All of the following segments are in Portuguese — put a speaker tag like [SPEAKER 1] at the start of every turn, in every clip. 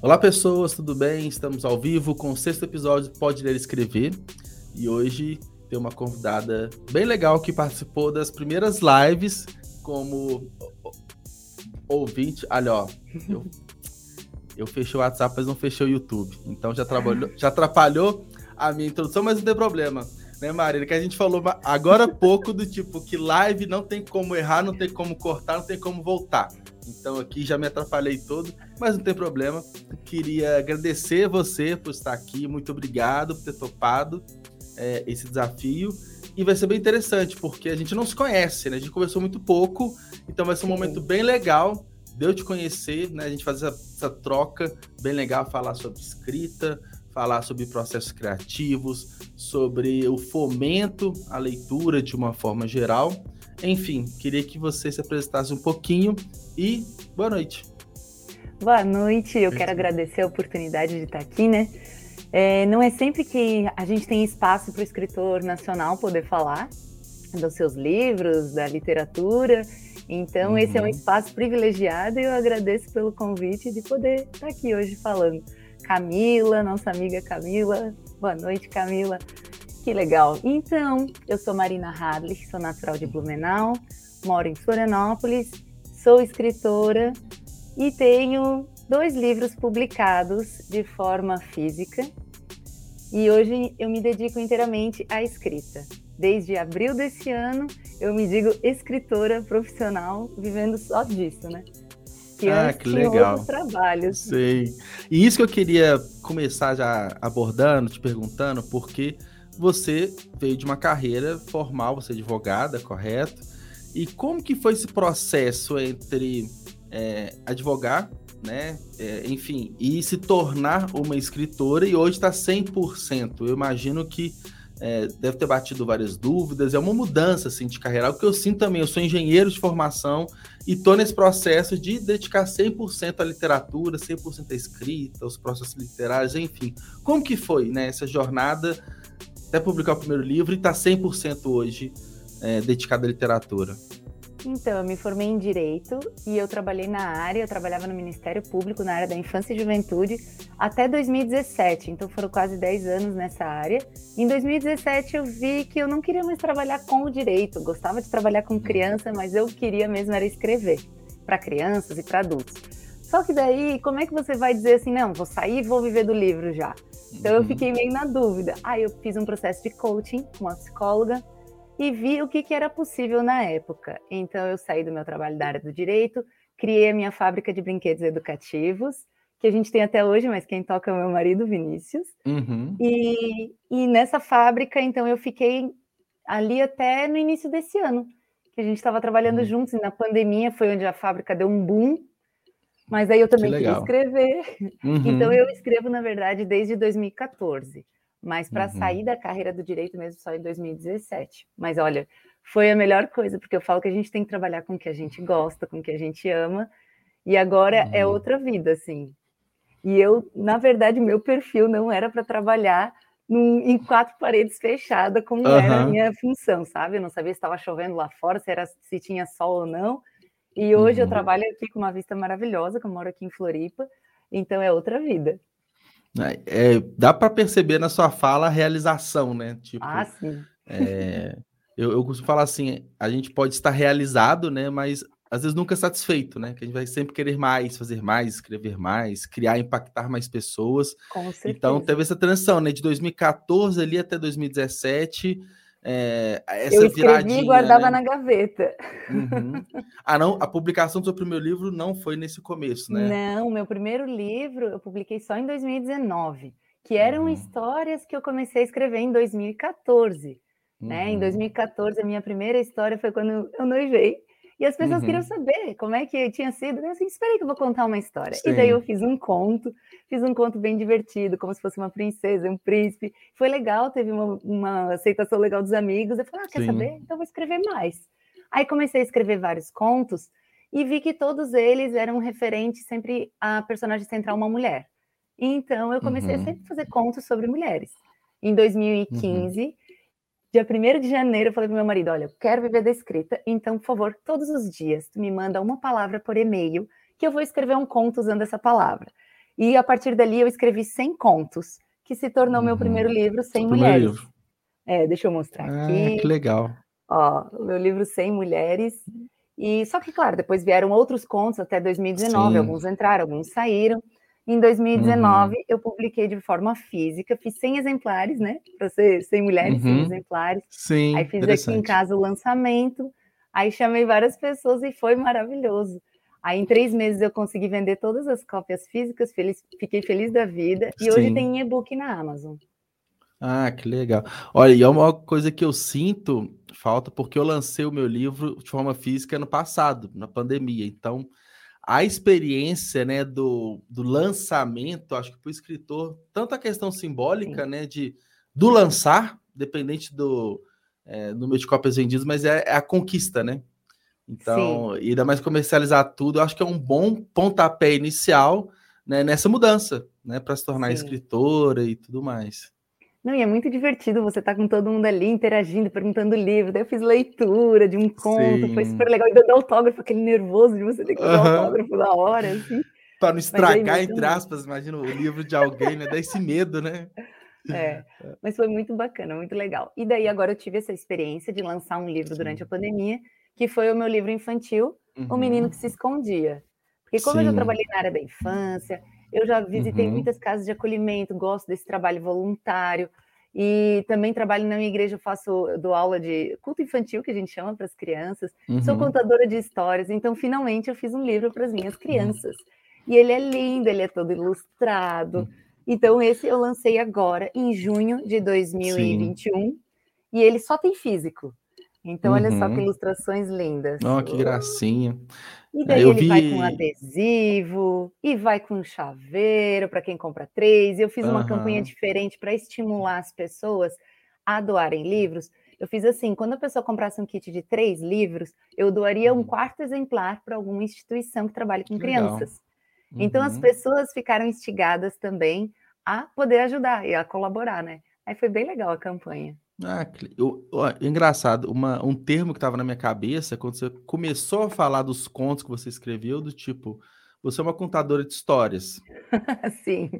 [SPEAKER 1] Olá, pessoas, tudo bem? Estamos ao vivo com o sexto episódio Pode Ler Escrever. E hoje tem uma convidada bem legal que participou das primeiras lives como ouvinte. Olha, ó, eu, eu fechei o WhatsApp, mas não fechei o YouTube. Então já, trabalhou, já atrapalhou a minha introdução, mas não tem problema. Né, Marília? Que a gente falou agora há pouco do tipo que live não tem como errar, não tem como cortar, não tem como voltar. Então aqui já me atrapalhei todo, mas não tem problema. Queria agradecer você por estar aqui. Muito obrigado por ter topado é, esse desafio. E vai ser bem interessante, porque a gente não se conhece, né? A gente conversou muito pouco, então vai ser um momento bem legal de eu te conhecer, né? A gente fazer essa, essa troca bem legal, falar sobre escrita, falar sobre processos criativos, sobre o fomento à leitura de uma forma geral. Enfim, queria que você se apresentasse um pouquinho e boa noite.
[SPEAKER 2] Boa noite, eu quero agradecer a oportunidade de estar aqui, né? É, não é sempre que a gente tem espaço para o escritor nacional poder falar dos seus livros, da literatura. Então, uhum. esse é um uhum. espaço privilegiado e eu agradeço pelo convite de poder estar aqui hoje falando. Camila, nossa amiga Camila. Boa noite, Camila. Que legal. Então, eu sou Marina Hadley, sou natural de Blumenau, moro em Florianópolis, sou escritora e tenho dois livros publicados de forma física. E hoje eu me dedico inteiramente à escrita. Desde abril desse ano, eu me digo escritora profissional, vivendo só disso, né?
[SPEAKER 1] Que ah, que legal. trabalhos. Sei. E isso que eu queria começar já abordando, te perguntando, porque você veio de uma carreira formal, você é advogada, correto? E como que foi esse processo entre é, advogar, né, é, enfim, e se tornar uma escritora e hoje está 100%? Eu imagino que é, deve ter batido várias dúvidas, é uma mudança assim, de carreira, o que eu sinto também, eu sou engenheiro de formação e estou nesse processo de dedicar 100% à literatura, 100% à escrita, aos processos literários, enfim. Como que foi né, essa jornada até publicar o primeiro livro e está 100% hoje é, dedicado à literatura?
[SPEAKER 2] Então, eu me formei em Direito e eu trabalhei na área, eu trabalhava no Ministério Público, na área da Infância e Juventude, até 2017, então foram quase 10 anos nessa área. Em 2017 eu vi que eu não queria mais trabalhar com o direito, gostava de trabalhar com criança, mas eu queria mesmo era escrever para crianças e para adultos. Só que daí, como é que você vai dizer assim, não, vou sair e vou viver do livro já? Então eu uhum. fiquei meio na dúvida. Aí eu fiz um processo de coaching com uma psicóloga e vi o que, que era possível na época. Então eu saí do meu trabalho da área do direito, criei a minha fábrica de brinquedos educativos, que a gente tem até hoje, mas quem toca é o meu marido, Vinícius. Uhum. E, e nessa fábrica, então, eu fiquei ali até no início desse ano, que a gente estava trabalhando uhum. juntos, e na pandemia foi onde a fábrica deu um boom, mas aí eu também queria escrever. Uhum. Então eu escrevo, na verdade, desde 2014. Mas para uhum. sair da carreira do direito mesmo só em 2017. Mas olha, foi a melhor coisa, porque eu falo que a gente tem que trabalhar com o que a gente gosta, com o que a gente ama. E agora é uhum. é outra vida, assim. E eu, na verdade, meu perfil não era para trabalhar num, em quatro paredes fechadas, como uhum. era a minha função, sabe? Eu não sabia se estava chovendo lá fora, se, era, se tinha sol ou não. E hoje uhum. eu trabalho aqui com uma vista maravilhosa, que eu moro aqui em Floripa, então é outra vida.
[SPEAKER 1] É, é dá para perceber na sua fala a realização, né?
[SPEAKER 2] Tipo, ah, sim.
[SPEAKER 1] É, eu, eu costumo falar assim: a gente pode estar realizado, né? Mas às vezes nunca satisfeito, né? Que a gente vai sempre querer mais, fazer mais, escrever mais, criar, impactar mais pessoas. Então teve essa transição, né? De 2014 ali até 2017 é, essa
[SPEAKER 2] eu escrevi e guardava né? na gaveta.
[SPEAKER 1] Uhum. Ah, não, a publicação do seu primeiro livro não foi nesse começo, né?
[SPEAKER 2] Não, meu primeiro livro eu publiquei só em 2019, que eram uhum. histórias que eu comecei a escrever em 2014. Uhum. Né? Em 2014, a minha primeira história foi quando eu noivei. E as pessoas uhum. queriam saber como é que tinha sido. Eu assim, espera aí que eu vou contar uma história. Sim. E daí eu fiz um conto, fiz um conto bem divertido, como se fosse uma princesa, um príncipe. Foi legal, teve uma, uma aceitação legal dos amigos. Eu falei, ah, quer Sim. saber? Então vou escrever mais. Aí comecei a escrever vários contos e vi que todos eles eram referentes sempre à personagem central, uma mulher. Então eu comecei uhum. a sempre fazer contos sobre mulheres. Em 2015, uhum. Dia 1 de janeiro, eu falei pro meu marido: olha, eu quero viver da escrita, então, por favor, todos os dias, tu me manda uma palavra por e-mail, que eu vou escrever um conto usando essa palavra. E a partir dali eu escrevi 100 contos, que se tornou uhum. meu primeiro livro, 100 Mulheres. Livro. É, deixa eu mostrar ah, aqui.
[SPEAKER 1] Que legal.
[SPEAKER 2] Ó, o meu livro 100 Mulheres. E só que, claro, depois vieram outros contos até 2019, Sim. alguns entraram, alguns saíram. Em 2019, uhum. eu publiquei de forma física, fiz 100 exemplares, né? Para ser 100 mulheres, uhum. 100 exemplares.
[SPEAKER 1] Sim,
[SPEAKER 2] Aí fiz aqui em casa o lançamento, aí chamei várias pessoas e foi maravilhoso. Aí em três meses eu consegui vender todas as cópias físicas, feliz, fiquei feliz da vida. E Sim. hoje tem e-book na Amazon.
[SPEAKER 1] Ah, que legal. Olha, e é uma coisa que eu sinto falta, porque eu lancei o meu livro de forma física ano passado, na pandemia. Então, a experiência né, do, do lançamento, acho que para o escritor, tanto a questão simbólica né, de, do lançar, dependente do é, número de cópias vendidas, mas é, é a conquista, né? Então, Sim. e ainda mais comercializar tudo, acho que é um bom pontapé inicial né, nessa mudança, né? Para se tornar Sim. escritora e tudo mais.
[SPEAKER 2] Não, e é muito divertido você estar tá com todo mundo ali interagindo, perguntando livro. Daí eu fiz leitura de um conto, Sim. foi super legal. E dando autógrafo, aquele nervoso de você ter que dar uhum. autógrafo na hora, assim.
[SPEAKER 1] Para não estragar, entre aspas, imagina o livro de alguém, né? Dá esse medo, né?
[SPEAKER 2] É, mas foi muito bacana, muito legal. E daí agora eu tive essa experiência de lançar um livro Sim. durante a pandemia, que foi o meu livro infantil, uhum. O Menino que se Escondia. Porque como Sim. eu já trabalhei na área da infância, eu já visitei uhum. muitas casas de acolhimento, gosto desse trabalho voluntário. E também trabalho na minha igreja, eu faço dou aula de culto infantil, que a gente chama para as crianças. Uhum. Sou contadora de histórias, então finalmente eu fiz um livro para as minhas uhum. crianças. Uhum. E ele é lindo, ele é todo ilustrado. Uhum. Então esse eu lancei agora em junho de 2021 Sim. e ele só tem físico. Então, olha só que uhum. ilustrações lindas.
[SPEAKER 1] Oh, que gracinha.
[SPEAKER 2] E daí ele vi... vai com adesivo e vai com chaveiro para quem compra três. Eu fiz uma uhum. campanha diferente para estimular as pessoas a doarem livros. Eu fiz assim: quando a pessoa comprasse um kit de três livros, eu doaria um uhum. quarto exemplar para alguma instituição que trabalhe com crianças. Uhum. Então as pessoas ficaram instigadas também a poder ajudar e a colaborar, né? Aí foi bem legal a campanha.
[SPEAKER 1] Ah, eu, ó, engraçado, uma, um termo que estava na minha cabeça quando você começou a falar dos contos que você escreveu, do tipo, você é uma contadora de histórias.
[SPEAKER 2] Sim,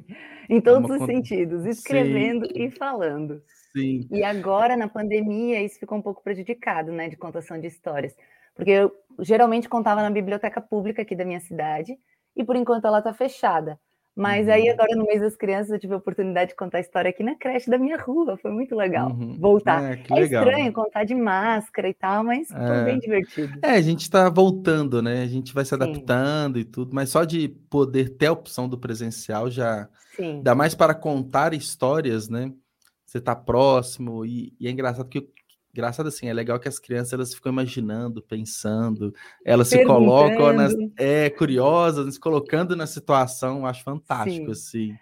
[SPEAKER 2] em é todos é os cont... sentidos, escrevendo Sim. e falando.
[SPEAKER 1] Sim.
[SPEAKER 2] E agora, na pandemia, isso ficou um pouco prejudicado, né, de contação de histórias. Porque eu geralmente contava na biblioteca pública aqui da minha cidade, e por enquanto ela está fechada. Mas uhum. aí agora no mês das crianças eu tive a oportunidade de contar a história aqui na creche da minha rua, foi muito legal uhum. voltar. É, é legal. estranho contar de máscara e tal, mas é. foi bem divertido.
[SPEAKER 1] É, a gente está voltando, né? A gente vai se adaptando Sim. e tudo, mas só de poder ter a opção do presencial já Sim. dá mais para contar histórias, né? Você está próximo e, e, é engraçado que engraçado assim, é legal que as crianças elas ficam imaginando, pensando, elas se colocam nas, é curiosas, se colocando na situação, acho fantástico Sim. assim.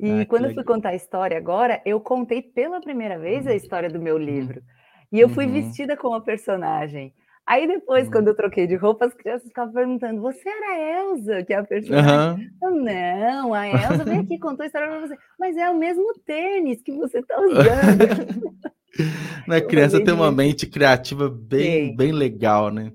[SPEAKER 2] E ah, quando eu fui contar a história agora, eu contei pela primeira vez a uhum. história do meu uhum. livro. E eu fui uhum. vestida como a personagem. Aí depois, uhum. quando eu troquei de roupa, as crianças ficavam perguntando: Você era a Elsa, que é a personagem? Uhum. não, a Elsa veio aqui contou a história para você. Mas é o mesmo tênis que você está usando.
[SPEAKER 1] Na né, criança tem uma mente criativa bem, bem legal, né?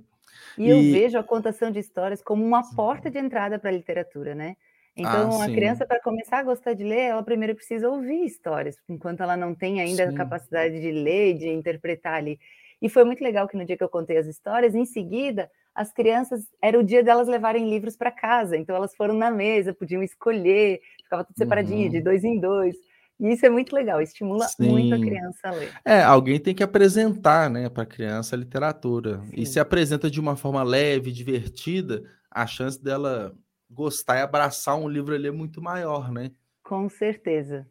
[SPEAKER 2] E, e, eu vejo a contação de histórias como uma porta de entrada para a literatura, né? Então, ah, a criança, para começar a gostar de ler, ela primeiro precisa ouvir histórias, enquanto ela não tem ainda sim. a capacidade de ler, de interpretar ali. E foi muito legal que no dia que eu contei as histórias, em seguida, as crianças, era o dia delas levarem livros para casa, então elas foram na mesa, podiam escolher, ficava tudo separadinho, uhum. de dois em dois. E isso é muito legal, estimula Sim. muito a criança a ler.
[SPEAKER 1] É, alguém tem que apresentar, né, para a criança a literatura. Sim. E se apresenta de uma forma leve, divertida, a chance dela gostar e abraçar um livro ali é muito maior, né?
[SPEAKER 2] Com certeza.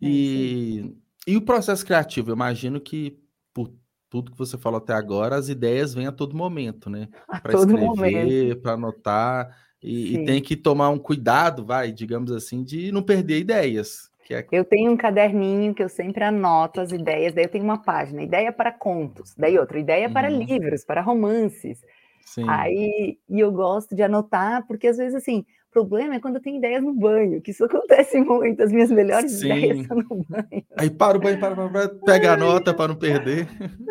[SPEAKER 1] E, é, e o processo criativo, eu imagino que por tudo que você falou até agora, as ideias vêm a todo momento, né?
[SPEAKER 2] Para escrever,
[SPEAKER 1] para anotar. E, e, tem que tomar um cuidado, vai, digamos assim, de não perder ideias.
[SPEAKER 2] É... Eu tenho um caderninho que eu sempre anoto as ideias, daí eu tenho uma página, ideia para contos, daí outra, ideia para uhum. livros, para romances. Sim. Aí, e eu gosto de anotar, porque às vezes, assim, problema é quando eu tenho ideias no banho, que isso acontece muito. As minhas melhores Sim. ideias são no banho.
[SPEAKER 1] Aí para o banho, para, para, para pega a nota para não perder.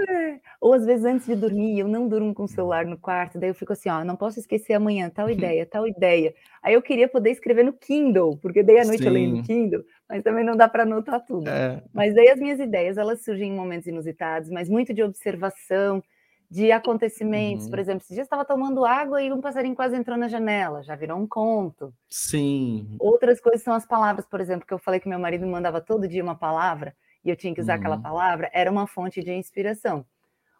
[SPEAKER 2] É. Ou às vezes antes de dormir, eu não durmo com o celular no quarto, daí eu fico assim, ó, não posso esquecer amanhã, tal ideia, tal ideia. Aí eu queria poder escrever no Kindle, porque daí à noite Sim. eu leio no Kindle, mas também não dá para anotar tudo. É. Mas daí as minhas ideias, elas surgem em momentos inusitados, mas muito de observação, de acontecimentos. Uhum. Por exemplo, esse dia estava tomando água e um passarinho quase entrou na janela, já virou um conto.
[SPEAKER 1] Sim.
[SPEAKER 2] Outras coisas são as palavras, por exemplo, que eu falei que meu marido me mandava todo dia uma palavra e eu tinha que usar uhum. aquela palavra, era uma fonte de inspiração.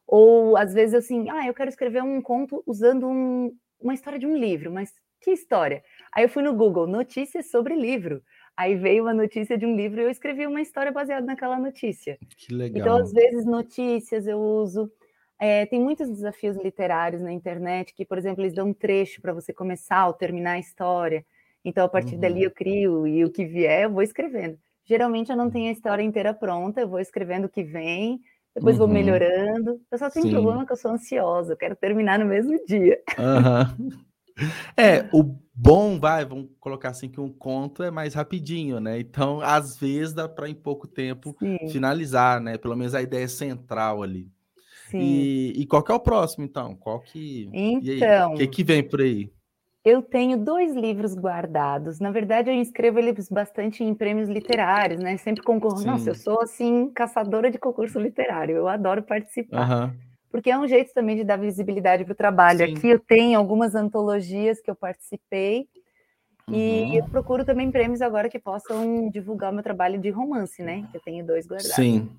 [SPEAKER 2] Ou às vezes assim, ah, eu quero escrever um conto usando um, uma história de um livro, mas que história? Aí eu fui no Google, notícias sobre livro. Aí veio uma notícia de um livro e eu escrevi uma história baseada naquela notícia.
[SPEAKER 1] Que legal.
[SPEAKER 2] Então, às vezes, notícias eu uso. É, tem muitos desafios literários na internet que, por exemplo, eles dão um trecho para você começar ou terminar a história. Então, a partir uhum. dali eu crio e o que vier eu vou escrevendo. Geralmente eu não tenho a história inteira pronta, eu vou escrevendo o que vem, depois uhum. vou melhorando. Eu só tenho Sim. problema que eu sou ansiosa, eu quero terminar no mesmo dia.
[SPEAKER 1] Uhum. É, o bom, vai, vamos colocar assim que um conto é mais rapidinho, né? Então, às vezes dá para em pouco tempo Sim. finalizar, né? Pelo menos a ideia central ali. Sim. E, e qual que é o próximo, então? Qual que.
[SPEAKER 2] Então.
[SPEAKER 1] O que, que vem por aí?
[SPEAKER 2] Eu tenho dois livros guardados. Na verdade, eu inscrevo eles bastante em prêmios literários, né? Sempre concorro. Sim. Nossa, eu sou assim caçadora de concurso literário. Eu adoro participar. Uhum. Porque é um jeito também de dar visibilidade para o trabalho. Sim. Aqui eu tenho algumas antologias que eu participei. Uhum. E eu procuro também prêmios agora que possam divulgar o meu trabalho de romance, né? Eu tenho dois guardados.
[SPEAKER 1] Sim.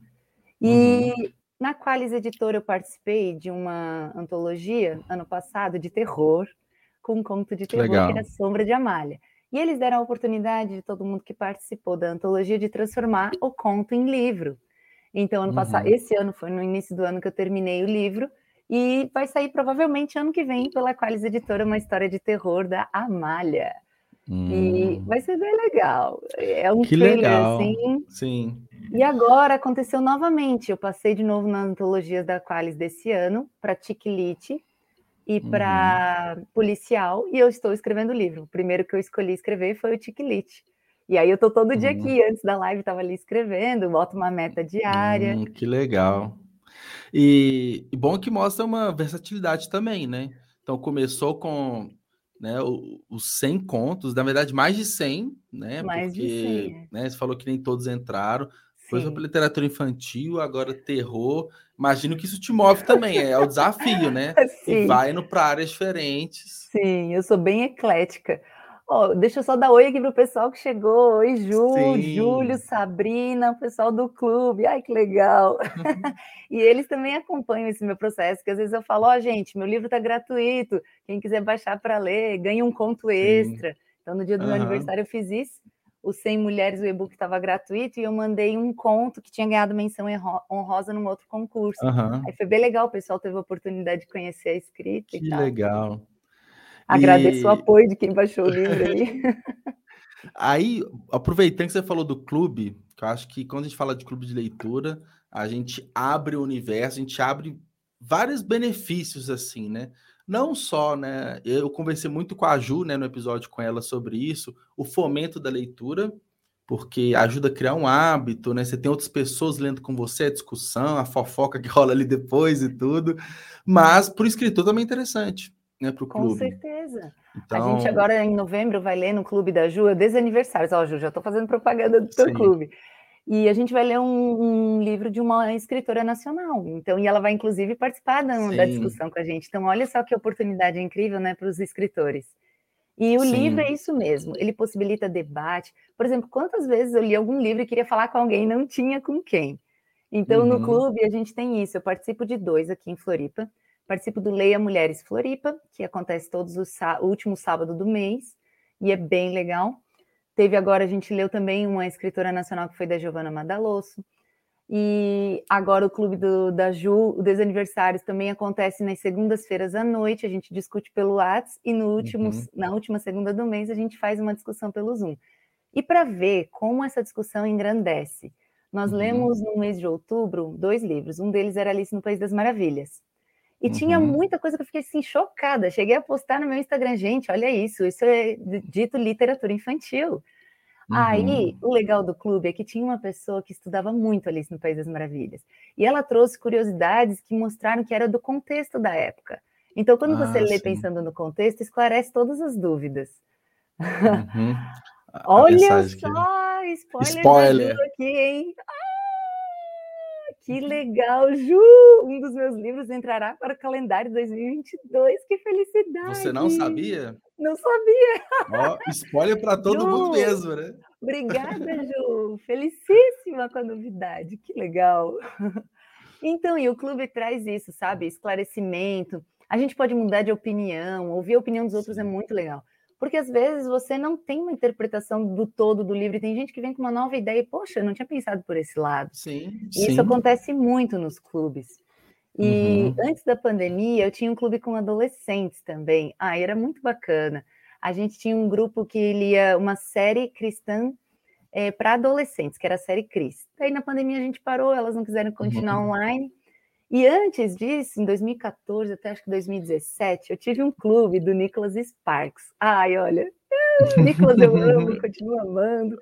[SPEAKER 2] E uhum. Na Qualis Editora eu participei de uma antologia ano passado de terror, com um conto de terror Legal. que era Sombra de Amália. E eles deram a oportunidade de todo mundo que participou da antologia de transformar o conto em livro. Então, ano uhum. passado, esse ano foi no início do ano que eu terminei o livro, e vai sair provavelmente ano que vem pela Qualis Editora uma história de terror da Amália. Hum. E vai ser bem legal. É um
[SPEAKER 1] que trailer, legal. assim. Sim.
[SPEAKER 2] E agora aconteceu novamente. Eu passei de novo nas antologias da Qualis desse ano para Tiquilite e para uhum. Policial, e eu estou escrevendo o livro. O primeiro que eu escolhi escrever foi o Tiquilite. E aí eu estou todo dia uhum. aqui, antes da live estava ali escrevendo, boto uma meta diária. Hum,
[SPEAKER 1] que legal. E, e bom que mostra uma versatilidade também, né? Então começou com né, os 100 contos, na verdade mais de 100, né?
[SPEAKER 2] Mais porque, de 100. É.
[SPEAKER 1] Né, você falou que nem todos entraram. Foi para literatura infantil, agora terror. Imagino que isso te move também, é, é o desafio, né? Sim. E vai indo para áreas diferentes.
[SPEAKER 2] Sim, eu sou bem eclética. Oh, deixa eu só dar oi aqui pro pessoal que chegou. Oi, Ju, Sim. Júlio, Sabrina, o pessoal do clube. Ai, que legal. e eles também acompanham esse meu processo, que às vezes eu falo, ó, oh, gente, meu livro está gratuito. Quem quiser baixar para ler, ganha um conto extra. Sim. Então, no dia do uhum. meu aniversário, eu fiz isso. O 100 Mulheres, o e-book estava gratuito, e eu mandei um conto que tinha ganhado menção honrosa num outro concurso. Uhum. Aí foi bem legal, o pessoal teve a oportunidade de conhecer a escrita
[SPEAKER 1] que legal.
[SPEAKER 2] Agradeço e... o apoio de quem baixou o livro aí.
[SPEAKER 1] aí, aproveitando que você falou do clube, que eu acho que quando a gente fala de clube de leitura, a gente abre o universo, a gente abre vários benefícios assim, né? Não só, né? Eu conversei muito com a Ju, né, no episódio com ela sobre isso, o fomento da leitura, porque ajuda a criar um hábito, né? Você tem outras pessoas lendo com você, a discussão, a fofoca que rola ali depois e tudo. Mas para o escritor também é interessante né, para o clube.
[SPEAKER 2] Com certeza. Então... A gente agora em novembro vai ler no Clube da Ju, é desaniversários. Ó, Ju, já estou fazendo propaganda do teu clube. E a gente vai ler um, um, livro de uma escritora nacional. Então, e ela vai inclusive participar da, da discussão com a gente. Então, olha só que oportunidade incrível, né, para os escritores. E o Sim. livro é isso mesmo, ele possibilita debate. Por exemplo, quantas vezes eu li algum livro e queria falar com alguém e não tinha com quem? Então, uhum. no clube, a gente tem isso. Eu participo de dois aqui em Floripa. Participo do Leia Mulheres Floripa, que acontece todos os o último sábado do mês, e é bem legal. Teve agora, a gente leu também uma escritora nacional que foi da Giovanna Madalosso. E agora o Clube do, da Ju, o Desaniversários, também acontece nas segundas-feiras à noite, a gente discute pelo Whats, e no último, uhum. na última segunda do mês a gente faz uma discussão pelo Zoom. E para ver como essa discussão engrandece, nós uhum. lemos no mês de outubro dois livros. Um deles era Alice no País das Maravilhas. E uhum. tinha muita coisa que eu fiquei assim, chocada. Cheguei a postar no meu Instagram, gente, olha isso, isso é dito literatura infantil. Uhum. Aí, o legal do clube é que tinha uma pessoa que estudava muito Alice no País das Maravilhas. E ela trouxe curiosidades que mostraram que era do contexto da época. Então, quando ah, você lê sim. pensando no contexto, esclarece todas as dúvidas. Uhum. Olha só, que... spoiler, spoiler. aqui, hein? Ah, que legal, Ju! Um dos meus livros entrará para o calendário 2022. Que felicidade!
[SPEAKER 1] Você não sabia?
[SPEAKER 2] Não sabia.
[SPEAKER 1] Ó, spoiler para todo Ju, mundo mesmo, né?
[SPEAKER 2] Obrigada, Ju. Felicíssima com a novidade. Que legal. Então, e o clube traz isso, sabe? Esclarecimento. A gente pode mudar de opinião, ouvir a opinião dos outros é muito legal. Porque às vezes você não tem uma interpretação do todo do livro, e tem gente que vem com uma nova ideia e, poxa, eu não tinha pensado por esse lado.
[SPEAKER 1] Sim.
[SPEAKER 2] E isso acontece muito nos clubes. E uhum. antes da pandemia, eu tinha um clube com adolescentes também. Ah, era muito bacana. A gente tinha um grupo que lia uma série cristã é, para adolescentes, que era a série Cris. Aí na pandemia a gente parou, elas não quiseram continuar uhum. online. E antes disso, em 2014 até acho que 2017, eu tive um clube do Nicholas Sparks. Ai, olha, Nicholas eu amo, continuo amando.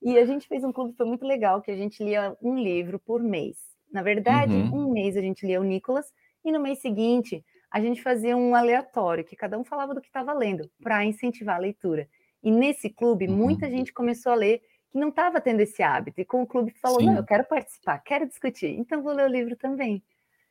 [SPEAKER 2] E a gente fez um clube, foi muito legal, que a gente lia um livro por mês. Na verdade, uhum. um mês a gente lia o Nicolas e no mês seguinte a gente fazia um aleatório, que cada um falava do que estava lendo, para incentivar a leitura. E nesse clube, uhum. muita gente começou a ler que não estava tendo esse hábito, e com o clube falou: Sim. não, eu quero participar, quero discutir, então vou ler o livro também.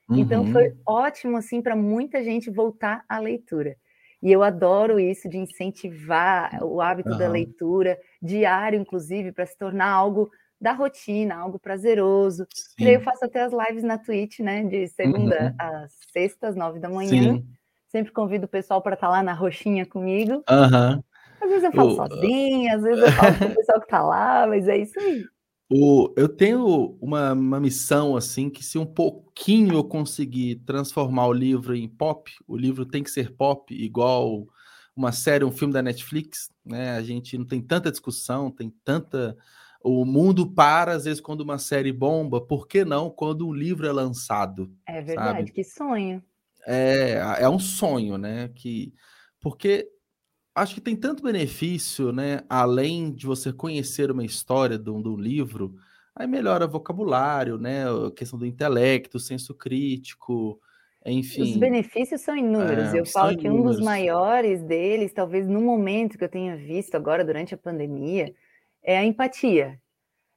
[SPEAKER 2] Uhum. Então foi ótimo assim para muita gente voltar à leitura. E eu adoro isso de incentivar o hábito da leitura, diário, inclusive, para se tornar algo da rotina, algo prazeroso. Sim. E eu faço até as lives na Twitch, né? De segunda uhum. às sextas, nove da manhã. Sim. Sempre convido o pessoal para estar tá lá na roxinha comigo.
[SPEAKER 1] Uhum.
[SPEAKER 2] Às vezes eu falo sozinha, às vezes eu falo com o pessoal que está lá, mas é isso aí.
[SPEAKER 1] O, eu tenho uma, uma missão assim que se um pouquinho eu conseguir transformar o livro em pop, o livro tem que ser pop, igual uma série, um filme da Netflix, né? A gente não tem tanta discussão, tem tanta o mundo para, às vezes, quando uma série bomba, por que não quando um livro é lançado?
[SPEAKER 2] É verdade, sabe? que sonho.
[SPEAKER 1] É, é um sonho, né? Que, porque acho que tem tanto benefício, né? Além de você conhecer uma história de um, de um livro, aí melhora vocabulário, né? A questão do intelecto, senso crítico, enfim.
[SPEAKER 2] Os benefícios são inúmeros. É, Eu falo que inúmeros. um dos maiores deles, talvez no momento que eu tenha visto agora durante a pandemia, é a empatia.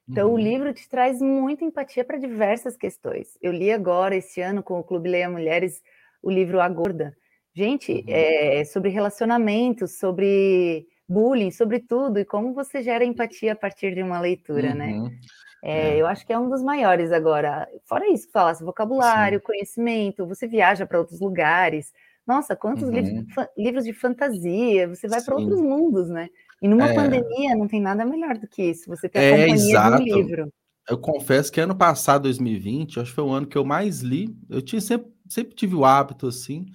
[SPEAKER 2] Então, uhum. o livro te traz muita empatia para diversas questões. Eu li agora, esse ano, com o Clube Leia Mulheres, o livro A Gorda. Gente, uhum. é sobre relacionamentos, sobre bullying, sobre tudo, e como você gera empatia a partir de uma leitura, né? uhum. né? É, é. Eu acho que é um dos maiores agora. Fora isso, que falasse vocabulário, Sim. conhecimento, você viaja para outros lugares. Nossa, quantos uhum. livros, livros de fantasia, você vai para outros mundos, né? E numa é... pandemia não tem nada melhor do que isso, você ter a é, companhia exato. do livro.
[SPEAKER 1] Eu confesso que ano passado, 2020, acho que foi o ano que eu mais li. Eu tinha sempre, sempre tive o hábito assim,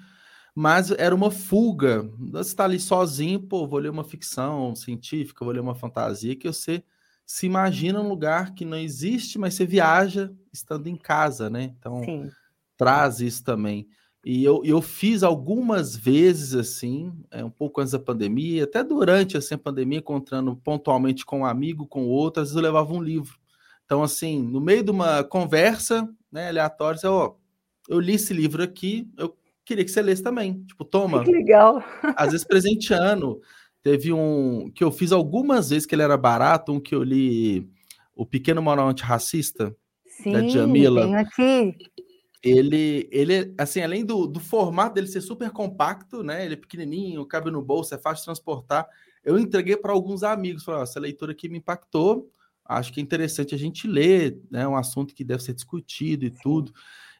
[SPEAKER 1] mas era uma fuga. Você está ali sozinho, pô, vou ler uma ficção científica, vou ler uma fantasia, que você se imagina um lugar que não existe, mas você viaja estando em casa, né? Então, Sim. traz isso também. E eu, eu fiz algumas vezes assim, é, um pouco antes da pandemia, até durante assim, a pandemia, encontrando pontualmente com um amigo, com outro, às vezes eu levava um livro. Então, assim, no meio de uma conversa né, aleatória, eu, ó, eu li esse livro aqui, eu queria que você lesse também. Tipo, toma.
[SPEAKER 2] Que legal.
[SPEAKER 1] Às vezes presenteando. Teve um que eu fiz algumas vezes que ele era barato, um que eu li O Pequeno Manual Antirracista,
[SPEAKER 2] Sim, da Jamila. Tenho aqui
[SPEAKER 1] ele, ele, assim, além do, do formato dele ser super compacto, né? Ele é pequenininho, cabe no bolso, é fácil de transportar. Eu entreguei para alguns amigos, falei, essa leitura aqui me impactou, acho que é interessante a gente ler, né? É um assunto que deve ser discutido e tudo.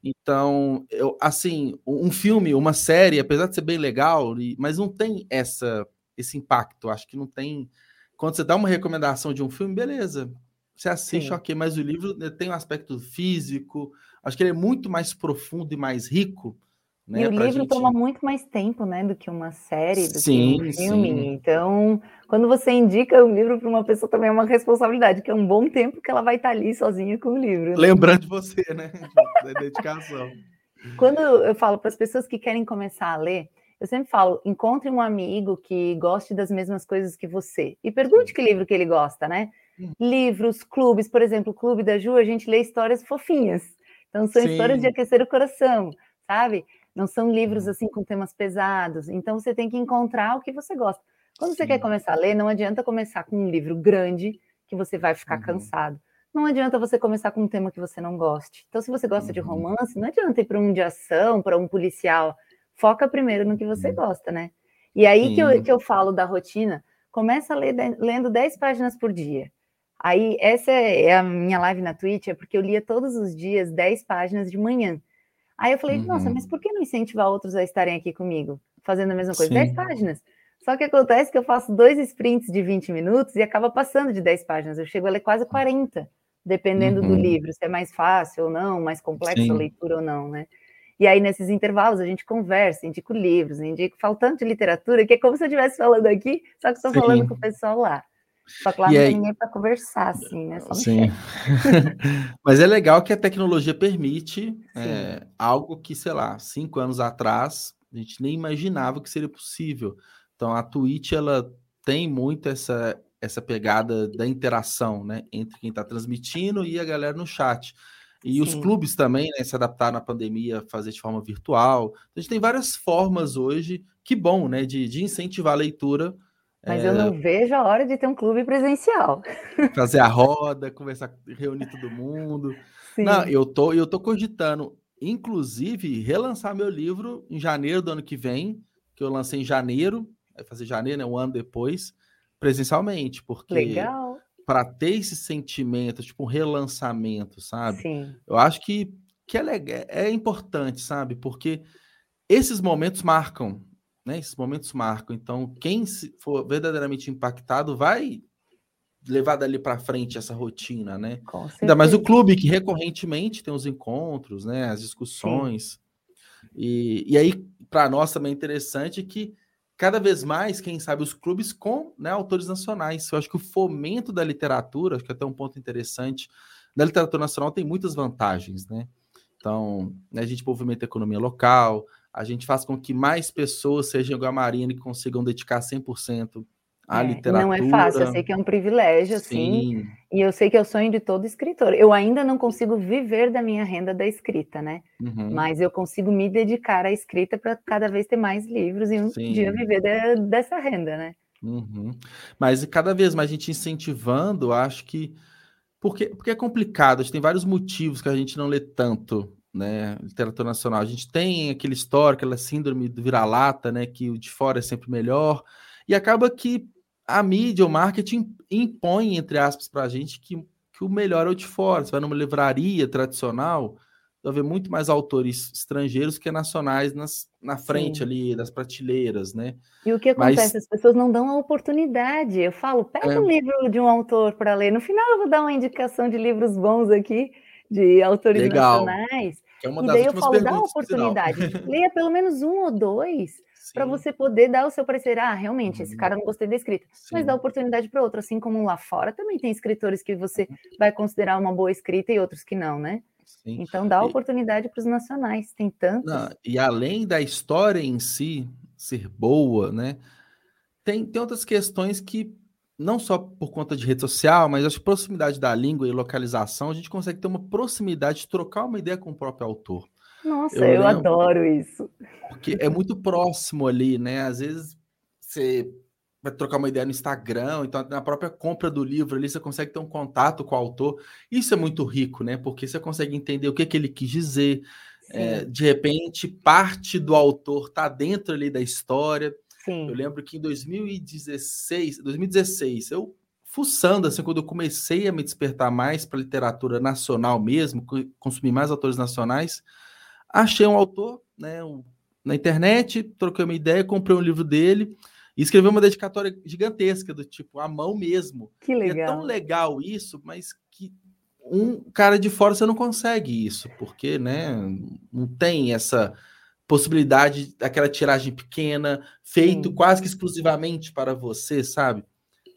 [SPEAKER 1] Então, eu, assim, um filme, uma série, apesar de ser bem legal, mas não tem essa esse impacto. Acho que não tem. Quando você dá uma recomendação de um filme, beleza, você assiste, Sim. ok, mas o livro né, tem um aspecto físico, Acho que ele é muito mais profundo e mais rico. Né,
[SPEAKER 2] e o livro gente... toma muito mais tempo, né, do que uma série, do sim, que um filme. Sim. Então, quando você indica um livro para uma pessoa, também é uma responsabilidade, que é um bom tempo que ela vai estar ali sozinha com o livro. Né?
[SPEAKER 1] Lembrando de você, né, da dedicação.
[SPEAKER 2] Quando eu falo para as pessoas que querem começar a ler, eu sempre falo: encontre um amigo que goste das mesmas coisas que você e pergunte que livro que ele gosta, né? Hum. Livros, clubes, por exemplo, o Clube da Ju, a gente lê histórias fofinhas. Então, são Sim. histórias de aquecer o coração, sabe? Não são livros uhum. assim com temas pesados. Então, você tem que encontrar o que você gosta. Quando Sim. você quer começar a ler, não adianta começar com um livro grande que você vai ficar uhum. cansado. Não adianta você começar com um tema que você não goste. Então, se você gosta uhum. de romance, não adianta ir para um de ação, para um policial. Foca primeiro no que você uhum. gosta, né? E aí que eu, que eu falo da rotina, começa ler lendo 10 páginas por dia. Aí, essa é, é a minha live na Twitch, é porque eu lia todos os dias 10 páginas de manhã. Aí eu falei, uhum. nossa, mas por que não incentivar outros a estarem aqui comigo, fazendo a mesma coisa? Sim. 10 páginas. Só que acontece que eu faço dois sprints de 20 minutos e acaba passando de 10 páginas. Eu chego a ler quase 40, dependendo uhum. do livro, se é mais fácil ou não, mais complexo Sim. a leitura ou não, né? E aí, nesses intervalos, a gente conversa, indico livros, indico faltando de literatura, que é como se eu estivesse falando aqui, só que estou falando com o pessoal lá. Só que lá e não aí... tem ninguém para conversar, assim, né? Só
[SPEAKER 1] Sim. Mas é legal que a tecnologia permite é, algo que, sei lá, cinco anos atrás a gente nem imaginava que seria possível. Então a Twitch ela tem muito essa essa pegada da interação, né, entre quem está transmitindo e a galera no chat. E Sim. os clubes também, né, se adaptaram à pandemia, fazer de forma virtual. A gente tem várias formas hoje, que bom, né, de, de incentivar a leitura
[SPEAKER 2] mas é... eu não vejo a hora de ter um clube presencial.
[SPEAKER 1] Fazer a roda, conversar, reunir todo mundo. Sim. Não, eu tô, eu tô cogitando, inclusive, relançar meu livro em janeiro do ano que vem, que eu lancei em janeiro, vai fazer janeiro, né, um ano depois, presencialmente, porque para ter esse sentimento, tipo um relançamento, sabe?
[SPEAKER 2] Sim.
[SPEAKER 1] Eu acho que, que é, é importante, sabe? Porque esses momentos marcam, né? Esses momentos marcam. Então, quem for verdadeiramente impactado vai levar dali para frente essa rotina, né? Ainda mais o clube que recorrentemente tem os encontros, né? As discussões. E, e aí, para nós também é interessante que cada vez mais, quem sabe, os clubes com né, autores nacionais. Eu acho que o fomento da literatura, acho que é até um ponto interessante, da literatura nacional tem muitas vantagens, né? Então, né, a gente movimenta a economia local, a gente faz com que mais pessoas sejam igual a Marina e consigam dedicar 100% à é, literatura.
[SPEAKER 2] Não é fácil, eu sei que é um privilégio, assim, e eu sei que é o sonho de todo escritor. Eu ainda não consigo viver da minha renda da escrita, né? Uhum. Mas eu consigo me dedicar à escrita para cada vez ter mais livros e um Sim. dia viver de, dessa renda, né?
[SPEAKER 1] Uhum. Mas cada vez mais a gente incentivando, acho que. Porque, porque é complicado, a gente tem vários motivos que a gente não lê tanto né? Literatura nacional. A gente tem aquele histórico, aquela síndrome do vira-lata, né? Que o de fora é sempre melhor. E acaba que a mídia, o marketing impõe, entre aspas, para a gente que, que o melhor é o de fora. Você vai numa livraria tradicional, vai ver muito mais autores estrangeiros que nacionais nas, na frente Sim. ali das prateleiras, né?
[SPEAKER 2] E o que acontece? Mas... As pessoas não dão a oportunidade. Eu falo, pega é... um livro de um autor para ler. No final eu vou dar uma indicação de livros bons aqui, de autores Legal. nacionais.
[SPEAKER 1] Que é uma
[SPEAKER 2] e
[SPEAKER 1] das
[SPEAKER 2] daí eu falo, dá a oportunidade. Leia pelo menos um ou dois para você poder dar o seu parecer. Ah, realmente, esse uhum. cara não gostei da escrita. Sim. Mas dá oportunidade para outro. Assim como lá fora também tem escritores que você uhum. vai considerar uma boa escrita e outros que não, né? Sim. Então dá oportunidade para os nacionais. Tem tantos. Não,
[SPEAKER 1] e além da história em si ser boa, né? Tem, tem outras questões que não só por conta de rede social, mas a proximidade da língua e localização, a gente consegue ter uma proximidade de trocar uma ideia com o próprio autor.
[SPEAKER 2] Nossa, eu, eu adoro isso.
[SPEAKER 1] Porque é muito próximo ali, né? Às vezes você vai trocar uma ideia no Instagram, então na própria compra do livro ali você consegue ter um contato com o autor. Isso é muito rico, né? Porque você consegue entender o que, que ele quis dizer. É, de repente, parte do autor está dentro ali da história.
[SPEAKER 2] Sim.
[SPEAKER 1] Eu lembro que em 2016, 2016, eu fuçando assim, quando eu comecei a me despertar mais para literatura nacional mesmo, consumir mais autores nacionais, achei um autor, né, um, na internet, troquei uma ideia, comprei um livro dele e escrevi uma dedicatória gigantesca do tipo a mão mesmo.
[SPEAKER 2] Que legal.
[SPEAKER 1] E é tão legal isso, mas que um cara de fora você não consegue isso, porque, né, não tem essa possibilidade daquela tiragem pequena, feito Sim. quase que exclusivamente para você, sabe?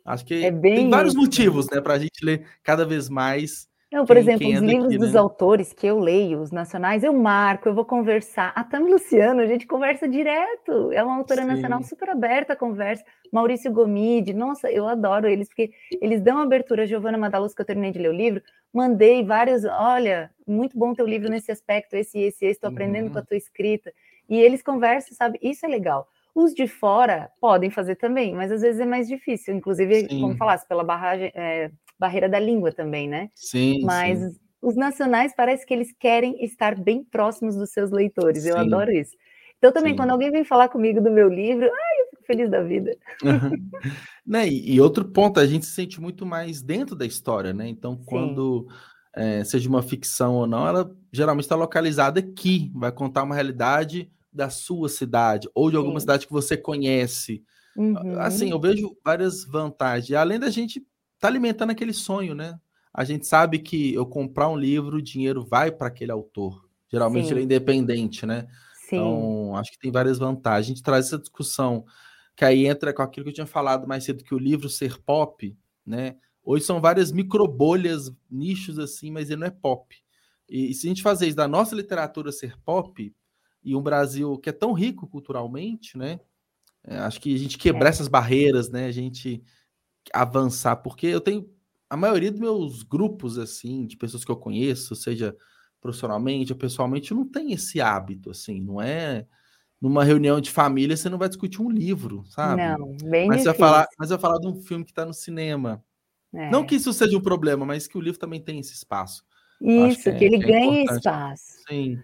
[SPEAKER 1] Acho que é tem vários motivos, né, para a gente ler cada vez mais
[SPEAKER 2] Não, por quem, exemplo, quem é os livros daqui, dos né? autores que eu leio, os nacionais, eu marco, eu vou conversar. A Tami Luciano, a gente conversa direto. É uma autora Sim. nacional super aberta a conversa. Maurício Gomide, nossa, eu adoro eles, porque eles dão abertura. Giovana Madaluz, que eu terminei de ler o livro, mandei vários. Olha, muito bom teu livro nesse aspecto, esse, esse, esse, estou aprendendo uhum. com a tua escrita. E eles conversam, sabe? Isso é legal. Os de fora podem fazer também, mas às vezes é mais difícil, inclusive, Sim. como falasse, pela barragem, é, barreira da língua também, né?
[SPEAKER 1] Sim.
[SPEAKER 2] Mas sim. os nacionais parece que eles querem estar bem próximos dos seus leitores. Sim. Eu adoro isso. Então, também, sim. quando alguém vem falar comigo do meu livro, ai, eu fico feliz da vida.
[SPEAKER 1] né? E, e, outro ponto, a gente se sente muito mais dentro da história, né? Então, quando é, seja uma ficção ou não, ela geralmente está localizada aqui, vai contar uma realidade da sua cidade ou de alguma cidade que você conhece. Uhum. Assim, eu vejo várias vantagens. Além da gente tá alimentando aquele sonho, né? A gente sabe que eu comprar um livro, o dinheiro vai para aquele autor. Geralmente Sim. ele é independente, né? Sim. Então, acho que tem várias vantagens. A gente traz essa discussão que aí entra com aquilo que eu tinha falado mais cedo, que o livro ser pop, né? Hoje são várias microbolhas, nichos assim, mas ele não é pop. E, e se a gente fazer isso da nossa literatura ser pop, e um Brasil que é tão rico culturalmente, né? É, acho que a gente quebrar é. essas barreiras, né? A gente avançar, porque eu tenho a maioria dos meus grupos, assim, de pessoas que eu conheço, seja profissionalmente ou pessoalmente, não tem esse hábito, assim, não é numa reunião de família você não vai discutir um livro, sabe?
[SPEAKER 2] Não, bem
[SPEAKER 1] mas
[SPEAKER 2] difícil.
[SPEAKER 1] Vai falar, mas vai falar de um filme que está no cinema. É. Não que isso seja um problema, mas que o livro também tem esse espaço.
[SPEAKER 2] Isso, que, é, que, ele é ganhe espaço.
[SPEAKER 1] Sim.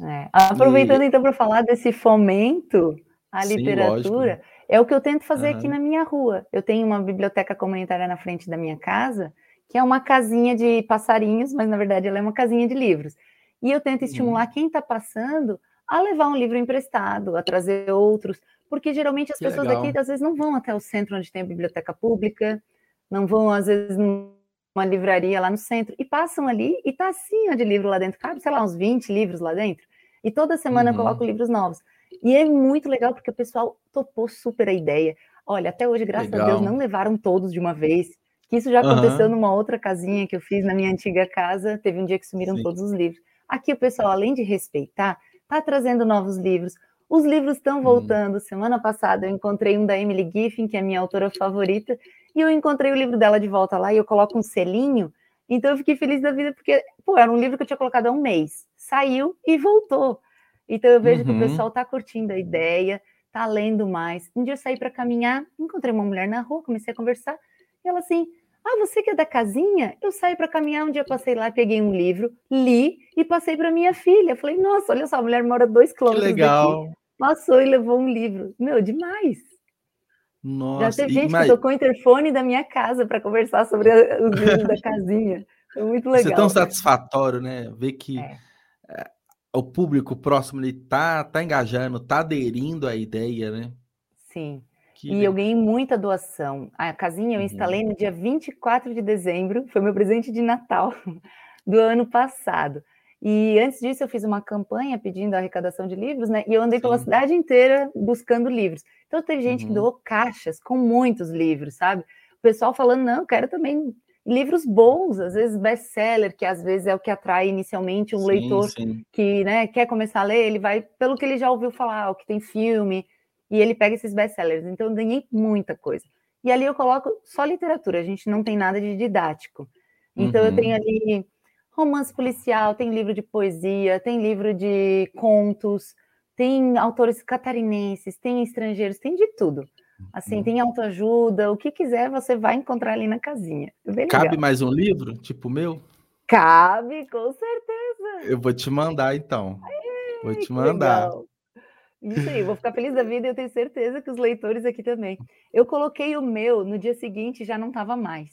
[SPEAKER 2] É. Aproveitando e... então para falar desse fomento à Sim, literatura, lógico. É o que eu tento fazer uhum. aqui na minha rua. Eu tenho uma biblioteca comunitária na frente da minha casa, que é uma casinha de passarinhos, mas na verdade ela é uma casinha de livros. E eu tento estimular uhum. quem está passando a levar um livro emprestado, a trazer outros, porque geralmente as que pessoas legal. daqui às vezes não vão até o centro onde tem a biblioteca pública, não vão às vezes numa livraria lá no centro e passam ali e tá assim de livro lá dentro, cabe, sei lá, uns 20 livros lá dentro. E toda semana uhum. eu coloco livros novos. E é muito legal porque o pessoal topou super a ideia. Olha, até hoje, graças legal. a Deus, não levaram todos de uma vez. Que isso já aconteceu uhum. numa outra casinha que eu fiz na minha antiga casa. Teve um dia que sumiram Sim. todos os livros. Aqui o pessoal, além de respeitar, tá trazendo novos livros. Os livros estão hum. voltando. Semana passada eu encontrei um da Emily Giffin, que é a minha autora favorita, e eu encontrei o livro dela de volta lá e eu coloco um selinho. Então eu fiquei feliz da vida porque, pô, era um livro que eu tinha colocado há um mês. Saiu e voltou. Então eu vejo uhum. que o uhum. pessoal está curtindo a ideia, está lendo mais. Um dia eu saí para caminhar, encontrei uma mulher na rua, comecei a conversar, e ela assim: Ah, você que é da casinha? Eu saí para caminhar, um dia passei lá, peguei um livro, li e passei para minha filha. Falei, nossa, olha só, a mulher mora dois quilômetros
[SPEAKER 1] que legal.
[SPEAKER 2] daqui. Passou e levou um livro. Meu, demais.
[SPEAKER 1] Nossa,
[SPEAKER 2] Já teve gente que tocou o interfone da minha casa para conversar sobre os livros da casinha. Foi muito legal. Isso é
[SPEAKER 1] tão satisfatório, né? Ver que é o público próximo ali tá, tá engajando, tá aderindo à ideia, né?
[SPEAKER 2] Sim. Que e eu ganhei muita doação. A casinha eu uhum. instalei no dia 24 de dezembro, foi meu presente de Natal do ano passado. E antes disso eu fiz uma campanha pedindo a arrecadação de livros, né? E eu andei Sim. pela cidade inteira buscando livros. Então teve gente uhum. que doou caixas com muitos livros, sabe? O pessoal falando, não, eu quero também livros bons, às vezes best-seller, que às vezes é o que atrai inicialmente um sim, leitor sim. que né, quer começar a ler, ele vai pelo que ele já ouviu falar, o que tem filme, e ele pega esses best-sellers. Então eu ganhei muita coisa. E ali eu coloco só literatura, a gente não tem nada de didático. Então uhum. eu tenho ali romance policial, tem livro de poesia, tem livro de contos, tem autores catarinenses, tem estrangeiros, tem de tudo. Assim, tem autoajuda, o que quiser você vai encontrar ali na casinha.
[SPEAKER 1] Cabe mais um livro, tipo o meu?
[SPEAKER 2] Cabe, com certeza.
[SPEAKER 1] Eu vou te mandar então. vou te mandar.
[SPEAKER 2] Isso aí, vou ficar feliz da vida e eu tenho certeza que os leitores aqui também. Eu coloquei o meu, no dia seguinte já não estava mais.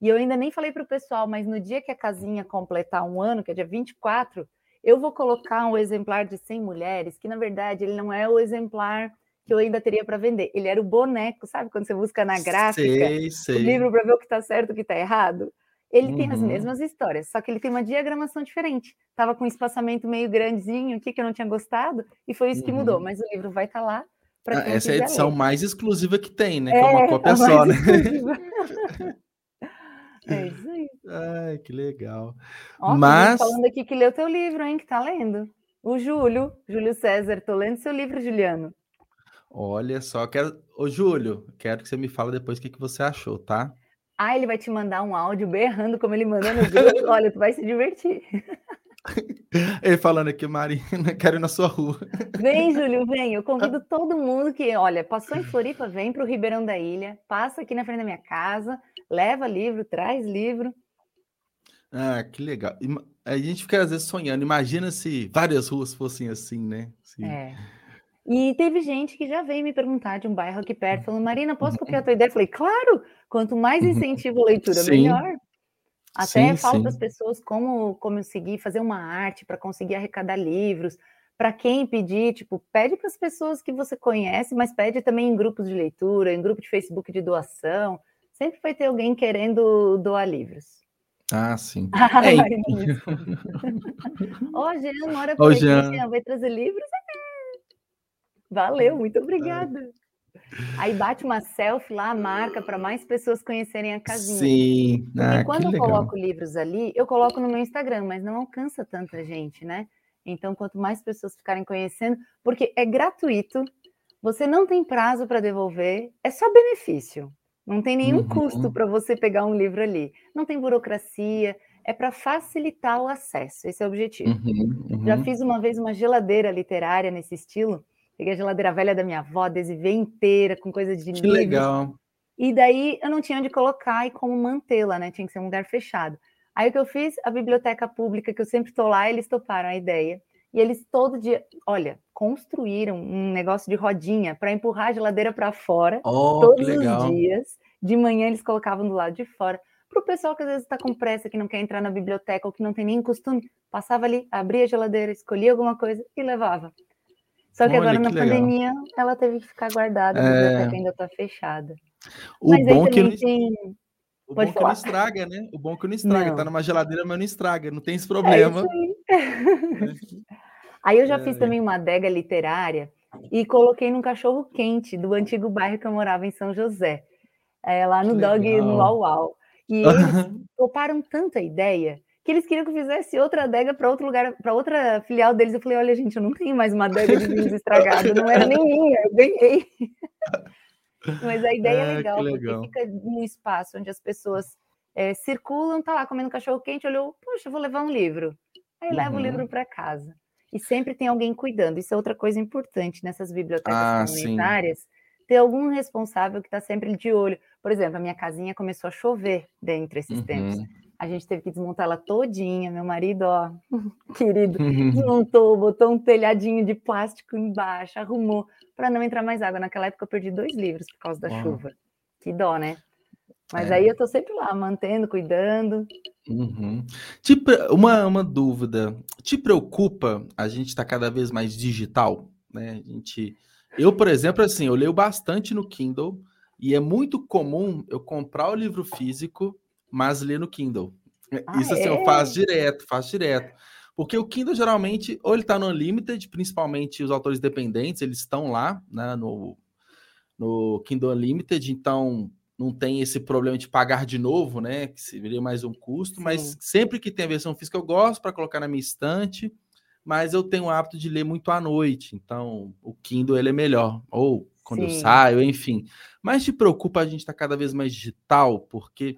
[SPEAKER 2] E eu ainda nem falei para o pessoal, mas no dia que a casinha completar um ano, que é dia 24, eu vou colocar um exemplar de 100 mulheres, que na verdade ele não é o exemplar que eu ainda teria para vender. Ele era o boneco, sabe? Quando você busca na gráfica sei, sei. o livro para ver o que está certo e o que está errado. Ele uhum. tem as uhum. mesmas histórias, só que ele tem uma diagramação diferente. Tava com um espaçamento meio grandezinho aqui que eu não tinha gostado, e foi isso que mudou. Uhum. Mas o livro vai estar tá lá.
[SPEAKER 1] Ah, essa é a edição ler. mais exclusiva que tem, né? Que é, é uma cópia só, né?
[SPEAKER 2] é isso aí.
[SPEAKER 1] Ai, que legal.
[SPEAKER 2] Ó,
[SPEAKER 1] Mas.
[SPEAKER 2] falando aqui que leu teu livro, hein? Que tá lendo. O Júlio, Júlio César, tô lendo seu livro, Juliano.
[SPEAKER 1] Olha só, quero. Ô, Júlio, quero que você me fale depois o que, que você achou, tá?
[SPEAKER 2] Ah, ele vai te mandar um áudio berrando como ele manda no grupo. Olha, tu vai se divertir.
[SPEAKER 1] Ele falando aqui, Marina, quero ir na sua rua.
[SPEAKER 2] Vem, Júlio, vem. Eu convido todo mundo que, olha, passou em Floripa, vem para o Ribeirão da Ilha, passa aqui na frente da minha casa, leva livro, traz livro.
[SPEAKER 1] Ah, que legal. A gente fica às vezes sonhando. Imagina se várias ruas fossem assim, né? Sim.
[SPEAKER 2] É. E teve gente que já veio me perguntar de um bairro aqui perto, falando, Marina, posso copiar a tua ideia? Eu falei, claro, quanto mais incentivo a leitura, Sim. melhor. Até sim, falta as pessoas como conseguir fazer uma arte para conseguir arrecadar livros. Para quem pedir, tipo, pede para as pessoas que você conhece, mas pede também em grupos de leitura, em grupo de Facebook de doação. Sempre vai ter alguém querendo doar livros.
[SPEAKER 1] Ah, sim.
[SPEAKER 2] Ai, Ó, oh, Jean, mora por aqui, Jean. vai trazer livros? Valeu, muito obrigada. Aí bate uma selfie lá, marca para mais pessoas conhecerem a casinha.
[SPEAKER 1] Sim.
[SPEAKER 2] Ah, quando eu legal. coloco livros ali, eu coloco no meu Instagram, mas não alcança tanta gente, né? Então, quanto mais pessoas ficarem conhecendo, porque é gratuito, você não tem prazo para devolver, é só benefício. Não tem nenhum uhum. custo para você pegar um livro ali. Não tem burocracia, é para facilitar o acesso. Esse é o objetivo. Uhum, uhum. Já fiz uma vez uma geladeira literária nesse estilo Peguei a geladeira velha da minha avó, adesivei inteira com coisa de
[SPEAKER 1] Que livros. legal.
[SPEAKER 2] E daí eu não tinha onde colocar e como mantê-la, né? Tinha que ser um lugar fechado. Aí o que eu fiz? A biblioteca pública, que eu sempre estou lá, eles toparam a ideia. E eles todo dia, olha, construíram um negócio de rodinha para empurrar a geladeira para fora
[SPEAKER 1] oh,
[SPEAKER 2] todos os dias. De manhã eles colocavam do lado de fora. Para o pessoal que às vezes está com pressa, que não quer entrar na biblioteca ou que não tem nem costume, passava ali, abria a geladeira, escolhia alguma coisa e levava. Só que Olha, agora que na legal. pandemia ela teve que ficar guardada, a biblioteca é... ainda está fechada.
[SPEAKER 1] O mas bom que não... tem. O Pode bom falar. que não estraga, né? O bom que não estraga. Não. Tá numa geladeira, mas não estraga, não tem esse é problema.
[SPEAKER 2] É aí. aí eu já é. fiz também uma adega literária e coloquei num cachorro quente do antigo bairro que eu morava em São José. É, lá no que Dog legal. no Uau Uau. E eles toparam tanta ideia que eles queriam que eu fizesse outra adega para outro lugar, para outra filial deles. Eu falei, olha, gente, eu não tenho mais uma adega de vinhos estragado, não era nem minha, eu ganhei. Mas a ideia é, é legal, legal, porque fica num espaço onde as pessoas é, circulam, tá lá comendo cachorro quente, olhou, poxa, vou levar um livro. Aí uhum. leva o uhum. livro para casa. E sempre tem alguém cuidando. Isso é outra coisa importante nessas bibliotecas ah, comunitárias. Sim. Ter algum responsável que está sempre de olho. Por exemplo, a minha casinha começou a chover dentro esses uhum. tempos. A gente teve que desmontar ela todinha. Meu marido, ó, querido, desmontou, botou um telhadinho de plástico embaixo, arrumou para não entrar mais água. Naquela época eu perdi dois livros por causa da chuva. Que dó, né? Mas é. aí eu tô sempre lá, mantendo, cuidando.
[SPEAKER 1] Uhum. Tipo, uma, uma dúvida. Te preocupa a gente estar tá cada vez mais digital? Né? A gente. Eu, por exemplo, assim, eu leio bastante no Kindle e é muito comum eu comprar o livro físico mas lê no Kindle. Ah, Isso assim, é? eu faço direto, faço direto. Porque o Kindle geralmente, ou ele está no Unlimited, principalmente os autores dependentes, eles estão lá, né, no, no Kindle Unlimited, então não tem esse problema de pagar de novo, né, que seria mais um custo, Sim. mas sempre que tem a versão física eu gosto para colocar na minha estante, mas eu tenho o hábito de ler muito à noite, então o Kindle ele é melhor, ou quando Sim. eu saio, enfim. Mas te preocupa a gente estar tá cada vez mais digital, porque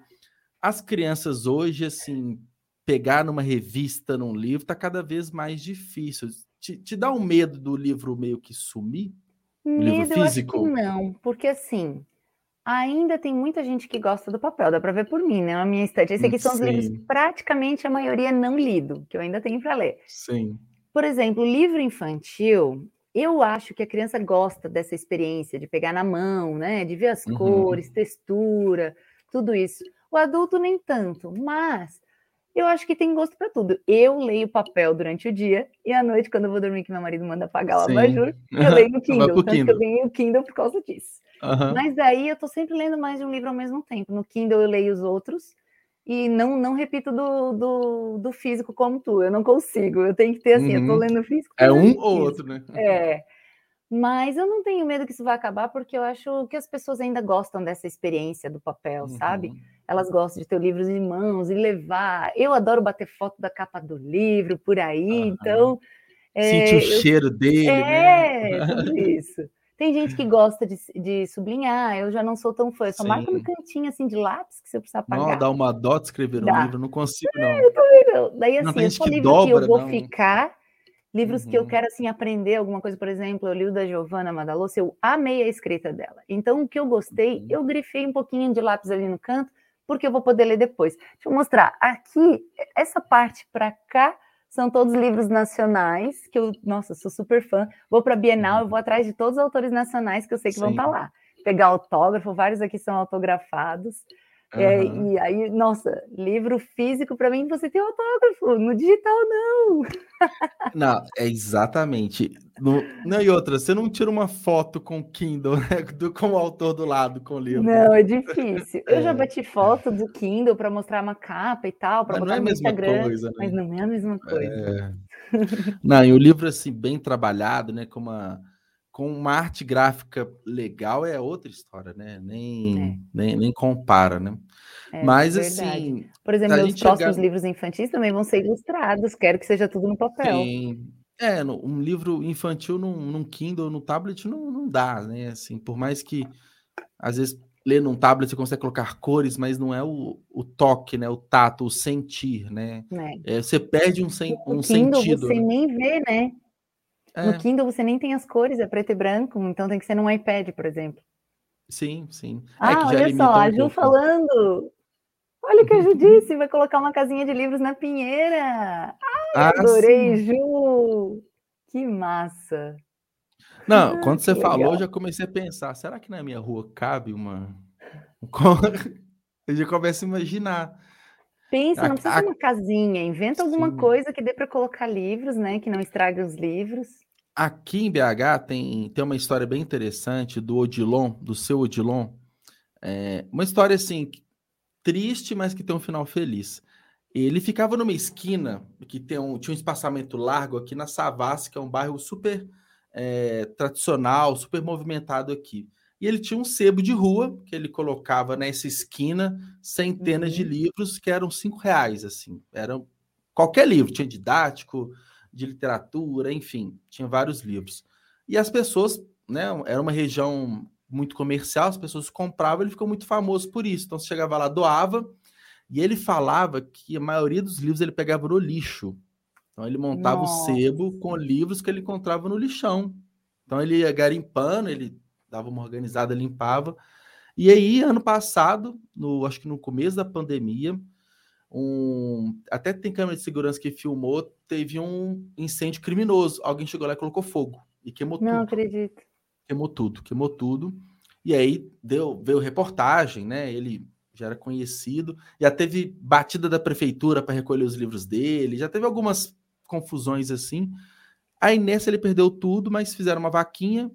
[SPEAKER 1] as crianças hoje, assim, pegar numa revista, num livro, tá cada vez mais difícil. Te, te dá um medo do livro meio que sumir?
[SPEAKER 2] Medo, livro físico? Não, porque assim, ainda tem muita gente que gosta do papel, dá para ver por mim, né? A minha estante. Esse aqui são Sim. os livros, praticamente a maioria não lido, que eu ainda tenho para ler.
[SPEAKER 1] Sim.
[SPEAKER 2] Por exemplo, livro infantil, eu acho que a criança gosta dessa experiência de pegar na mão, né? De ver as uhum. cores, textura, tudo isso. O adulto nem tanto, mas eu acho que tem gosto para tudo. Eu leio papel durante o dia e à noite, quando eu vou dormir, que meu marido manda apagar o abajur, eu leio no Kindle. Tanto Kindle. que eu ganhei o Kindle por causa disso. Uhum. Mas daí eu tô sempre lendo mais de um livro ao mesmo tempo. No Kindle eu leio os outros e não, não repito do, do, do físico como tu. Eu não consigo. Eu tenho que ter assim, uhum. eu tô uhum. lendo físico.
[SPEAKER 1] É um ou outro, né?
[SPEAKER 2] É. Mas eu não tenho medo que isso vai acabar, porque eu acho que as pessoas ainda gostam dessa experiência do papel, uhum. sabe? Elas gostam de ter livros em mãos e levar. Eu adoro bater foto da capa do livro por aí, uhum. então.
[SPEAKER 1] Sentir é, o cheiro dele,
[SPEAKER 2] é, né? tudo isso. Tem gente que gosta de, de, sublinhar, eu já não sou tão fã, eu só Sim. marco no cantinho assim de lápis que você precisa apagar.
[SPEAKER 1] Não, dá uma dot escrever
[SPEAKER 2] dá.
[SPEAKER 1] um livro, não consigo não.
[SPEAKER 2] É, eu também não. Daí assim,
[SPEAKER 1] não
[SPEAKER 2] eu sou
[SPEAKER 1] que
[SPEAKER 2] livro
[SPEAKER 1] dobra,
[SPEAKER 2] que eu vou
[SPEAKER 1] não.
[SPEAKER 2] ficar Livros uhum. que eu
[SPEAKER 1] Uhum.
[SPEAKER 2] quero assim aprender alguma coisa, por exemplo, eu li o da Giovanna Madalosso, eu amei a escrita dela. Então, o que eu gostei,
[SPEAKER 1] Uhum.
[SPEAKER 2] eu grifei um pouquinho de lápis ali no canto, porque eu vou poder ler depois. Deixa eu mostrar. Aqui, essa parte para cá, são todos livros nacionais, que eu, nossa, sou super fã. Vou para a Bienal, eu vou atrás de todos os autores nacionais que eu sei que vão
[SPEAKER 1] Sim.
[SPEAKER 2] estar lá. Pegar autógrafo, vários aqui são autografados. É,
[SPEAKER 1] Aham.
[SPEAKER 2] e aí, nossa, livro físico para mim você tem autógrafo, no digital não.
[SPEAKER 1] Não, é exatamente. No, não, e outra, você não tira uma foto com o Kindle, né? Do, com o autor do lado, com o livro.
[SPEAKER 2] Não, é difícil. Eu já
[SPEAKER 1] É.
[SPEAKER 2] bati foto do Kindle para mostrar uma capa e tal, para botar
[SPEAKER 1] é
[SPEAKER 2] no Instagram,
[SPEAKER 1] coisa, né?
[SPEAKER 2] mas não é a mesma coisa.
[SPEAKER 1] É. Não, e o livro, assim, bem trabalhado, né? Com uma, com uma arte gráfica legal é outra história, né? Nem, nem, nem compara, né?
[SPEAKER 2] É,
[SPEAKER 1] Mas, assim,
[SPEAKER 2] Por exemplo, meus próximos
[SPEAKER 1] chegar-
[SPEAKER 2] livros infantis também vão ser ilustrados, quero que seja tudo no papel.
[SPEAKER 1] tem... É, um livro infantil num, num Kindle, no tablet, não, não dá, né? Assim, por mais que, às vezes, ler num tablet você consegue colocar cores, mas não é o, o toque, né? O tato, o sentir, né?
[SPEAKER 2] Né?
[SPEAKER 1] É, você perde um, sen, um
[SPEAKER 2] Kindle
[SPEAKER 1] sentido.
[SPEAKER 2] você
[SPEAKER 1] né?
[SPEAKER 2] nem vê, né?
[SPEAKER 1] É,
[SPEAKER 2] No Kindle você nem tem as cores, é preto e branco, então tem que ser num iPad, por exemplo.
[SPEAKER 1] sim, sim. É,
[SPEAKER 2] Ah,
[SPEAKER 1] já
[SPEAKER 2] olha só,
[SPEAKER 1] um
[SPEAKER 2] a Ju
[SPEAKER 1] pouco.
[SPEAKER 2] falando. Olha o que a Ju disse, vai colocar uma casinha de livros na Pinheira.
[SPEAKER 1] Ah,
[SPEAKER 2] Adorei,
[SPEAKER 1] sim.
[SPEAKER 2] Ju! Que massa!
[SPEAKER 1] Não,
[SPEAKER 2] Ah,
[SPEAKER 1] quando você falou,
[SPEAKER 2] legal.
[SPEAKER 1] eu já comecei a pensar, será que na minha rua cabe uma... um Eu já começo a imaginar.
[SPEAKER 2] Pensa, não precisa
[SPEAKER 1] a-
[SPEAKER 2] ser uma casinha, inventa alguma
[SPEAKER 1] Sim.
[SPEAKER 2] coisa que dê para colocar livros, né? Que não estrague os livros.
[SPEAKER 1] Aqui em BH tem, tem uma história bem interessante do Odilon, do seu Odilon. É, uma história assim, triste, mas que tem um final feliz. Ele ficava numa esquina que tem um, tinha um espaçamento largo aqui na Savassi, que é um bairro super é, tradicional, super movimentado aqui. E ele tinha um sebo de rua que ele colocava nessa esquina centenas de
[SPEAKER 2] Uhum.
[SPEAKER 1] livros que eram cinco reais, assim. Eram qualquer livro, tinha didático, de literatura, enfim, tinha vários livros. E as pessoas, né, era uma região muito comercial, as pessoas compravam, ele ficou muito famoso por isso. Então você chegava lá, doava, e ele falava que a maioria dos livros ele pegava no lixo. Então ele montava
[SPEAKER 2] Nossa.
[SPEAKER 1] o sebo com livros que ele encontrava no lixão. Então ele ia garimpando, ele dava uma organizada, limpava. E aí, ano passado, no, acho que no começo da pandemia, um, até tem câmera de segurança que filmou, teve um incêndio criminoso. Alguém chegou lá e colocou fogo e queimou
[SPEAKER 2] Não
[SPEAKER 1] tudo
[SPEAKER 2] acredito.
[SPEAKER 1] queimou tudo, queimou tudo. E aí deu, veio reportagem, né? Ele já era conhecido, já teve batida da prefeitura para recolher os livros dele, já teve algumas confusões assim. Aí nessa ele perdeu tudo, mas fizeram uma vaquinha,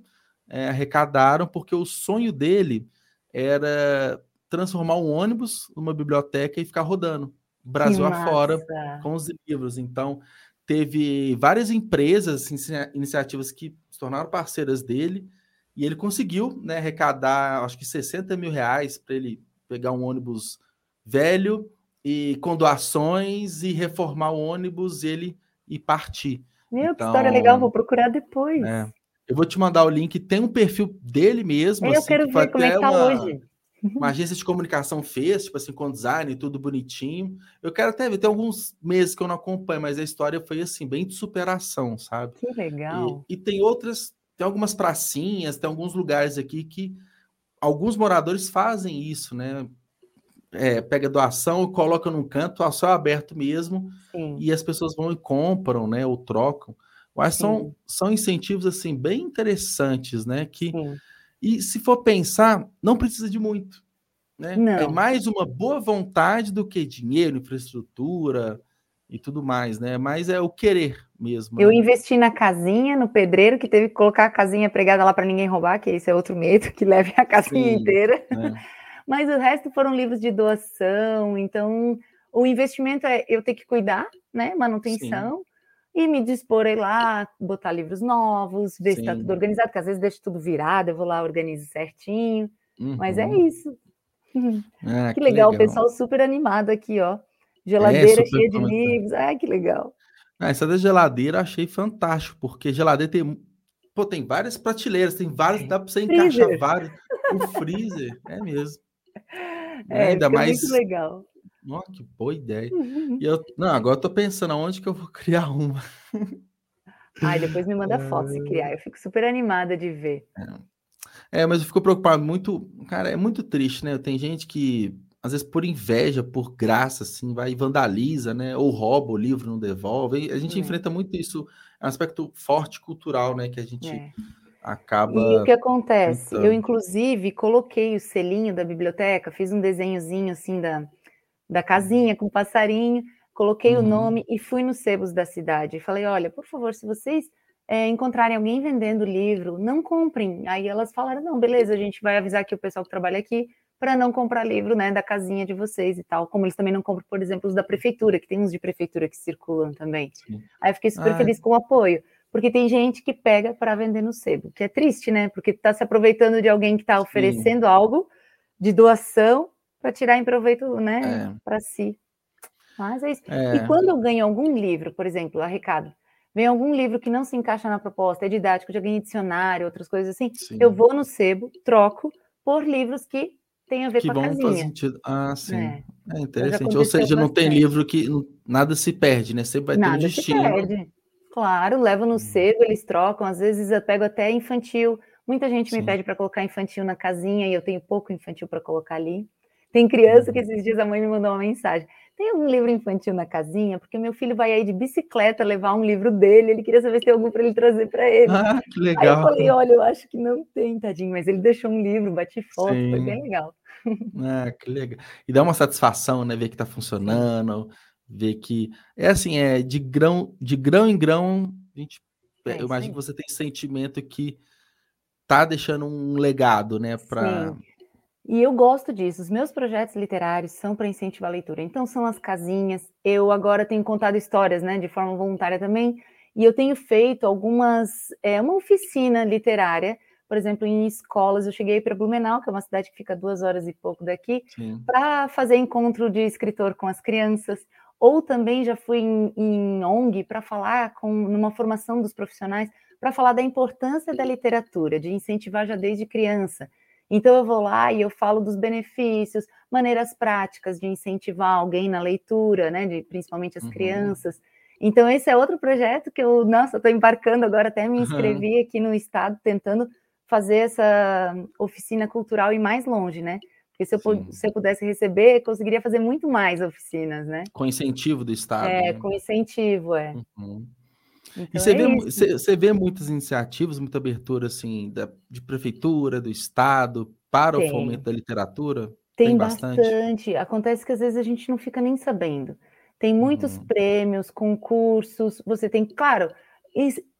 [SPEAKER 1] é, arrecadaram, porque o sonho dele era transformar um ônibus numa biblioteca e ficar rodando Brasil
[SPEAKER 2] Que
[SPEAKER 1] afora
[SPEAKER 2] massa.
[SPEAKER 1] com os livros. Então, teve várias empresas, inicia- iniciativas que se tornaram parceiras dele, e ele conseguiu né, arrecadar, acho que 60 mil reais para ele pegar um ônibus velho e com doações e reformar o ônibus ele e partir.
[SPEAKER 2] Meu, que
[SPEAKER 1] Então,
[SPEAKER 2] história legal, vou procurar depois.
[SPEAKER 1] É. Eu vou te mandar o link, tem um perfil dele mesmo.
[SPEAKER 2] Eu
[SPEAKER 1] assim,
[SPEAKER 2] quero
[SPEAKER 1] foi
[SPEAKER 2] ver como é que tá
[SPEAKER 1] uma-
[SPEAKER 2] hoje.
[SPEAKER 1] uma agência de comunicação fez, tipo assim, com design, tudo bonitinho. Eu quero até ver, tem alguns meses que eu não acompanho, mas a história foi assim, bem de superação, sabe?
[SPEAKER 2] Que legal.
[SPEAKER 1] E, e tem outras, tem algumas pracinhas, tem alguns lugares aqui que alguns moradores fazem isso, né? É, pega doação coloca num canto, a céu aberto mesmo,
[SPEAKER 2] Sim.
[SPEAKER 1] e as pessoas vão e compram, né? Ou trocam. Mas são,
[SPEAKER 2] Sim.
[SPEAKER 1] são incentivos, assim, bem interessantes, né? Que
[SPEAKER 2] Sim.
[SPEAKER 1] e se for pensar, não precisa de muito. Né? É
[SPEAKER 2] Não.
[SPEAKER 1] mais uma boa vontade do que dinheiro, infraestrutura e tudo mais, né? Mas é o querer mesmo.
[SPEAKER 2] Eu
[SPEAKER 1] né?
[SPEAKER 2] investi na casinha, no pedreiro, que teve que colocar a casinha pregada lá para ninguém roubar, que esse é outro medo, que leve a casinha
[SPEAKER 1] Sim.
[SPEAKER 2] inteira.
[SPEAKER 1] né?
[SPEAKER 2] Mas o resto foram livros de doação, então o investimento é eu ter que cuidar, né? Manutenção. E me dispor a ir lá, botar livros novos, ver Sim. se está tudo organizado, porque às vezes deixo tudo virado, eu vou lá, organizo certinho. Uhum. Mas é uhum. isso. Ah, que, que legal, legal, o pessoal super animado aqui, ó. Geladeira é, cheia de livros. Ai, que legal.
[SPEAKER 1] Ah, essa da geladeira eu achei fantástico, porque geladeira tem, pô, tem várias prateleiras, tem várias, dá para você freezer. encaixar vários. O freezer, é mesmo.
[SPEAKER 2] É, ainda mais. Muito legal.
[SPEAKER 1] Nossa, que boa ideia. E eu, não, agora eu tô pensando aonde que eu vou criar uma.
[SPEAKER 2] Ai, depois me manda foto se criar. Eu fico super animada de ver.
[SPEAKER 1] É. é, mas eu fico preocupado muito. Cara, é muito triste, né? Tem gente que, às vezes, por inveja, por graça, assim, vai e vandaliza, né? Ou rouba o livro, não devolve. A gente é. enfrenta muito isso. É um aspecto forte cultural, né? Que a gente. É acaba.
[SPEAKER 2] E o que acontece? Eu, inclusive, coloquei o selinho da biblioteca, fiz um desenhozinho assim da, da casinha com passarinho, coloquei uhum. o nome e fui nos sebos da cidade. E falei: olha, por favor, se vocês é, encontrarem alguém vendendo livro, não comprem. Aí elas falaram: não, beleza, a gente vai avisar aqui o pessoal que trabalha aqui para não comprar livro né, da casinha de vocês e tal. Como eles também não compram, por exemplo, os da prefeitura, que tem uns de prefeitura que circulam também. Sim. Aí eu fiquei super ah, feliz com o apoio porque tem gente que pega para vender no sebo, que é triste, né? Porque está se aproveitando de alguém que está oferecendo Sim. algo de doação para tirar em proveito, né, é. para si. Mas é isso. É. E quando eu ganho algum livro, por exemplo, arrecado, vem algum livro que não se encaixa na proposta, é didático, já ganhei dicionário, outras coisas assim, Sim. eu vou no sebo, troco por livros que têm a ver que com a casinha.
[SPEAKER 1] Sentido. Ah, sim. É, é interessante. Ou seja, não tem livro que nada se perde, né? Sempre vai nada ter um destino. Se perde.
[SPEAKER 2] Claro, levo no sebo, eles trocam, às vezes eu pego até infantil. Muita gente Sim. me pede para colocar infantil na casinha e eu tenho pouco infantil para colocar ali. Tem criança que uhum. esses dias a mãe me mandou uma mensagem. Tem algum livro infantil na casinha? Porque meu filho vai aí de bicicleta levar um livro dele, ele queria saber se tem algum para ele trazer para ele.
[SPEAKER 1] Ah, que legal.
[SPEAKER 2] Aí eu falei, olha, eu acho que não tem, tadinho, mas ele deixou um livro, bati foto, Sim. foi bem legal.
[SPEAKER 1] Ah, que legal. E dá uma satisfação, né, ver que está funcionando, ver que é assim, é de grão, de grão em grão, a gente, é, eu imagino sim. que você tem sentimento que tá deixando um legado, né, para
[SPEAKER 2] e eu gosto disso. Os meus projetos literários são para incentivar a leitura. Então, são as casinhas. Eu agora tenho contado histórias, né, de forma voluntária também. E eu tenho feito algumas. É, uma oficina literária, por exemplo, em escolas. Eu cheguei para Blumenau, que é uma cidade que fica duas horas e pouco daqui, para fazer encontro de escritor com as crianças ou também já fui em, em ONG para falar com numa formação dos profissionais para falar da importância da literatura, de incentivar já desde criança. Então eu vou lá e eu falo dos benefícios, maneiras práticas de incentivar alguém na leitura, né, de principalmente as uhum. crianças. Então esse é outro projeto que eu, nossa, estou embarcando agora, até me inscrevi uhum. aqui no estado tentando fazer essa oficina cultural e mais longe, né? Porque se eu, se eu pudesse receber, conseguiria fazer muito mais oficinas, né?
[SPEAKER 1] Com incentivo do Estado.
[SPEAKER 2] É, né? com incentivo, é. Uhum.
[SPEAKER 1] Então e você, é vê, você, você, vê muitas iniciativas, muita abertura assim, da, de prefeitura, do Estado, para Tem. o fomento da literatura?
[SPEAKER 2] Tem, Tem bastante. bastante. Acontece que às vezes a gente não fica nem sabendo. Tem muitos uhum. prêmios, concursos. Você tem, claro,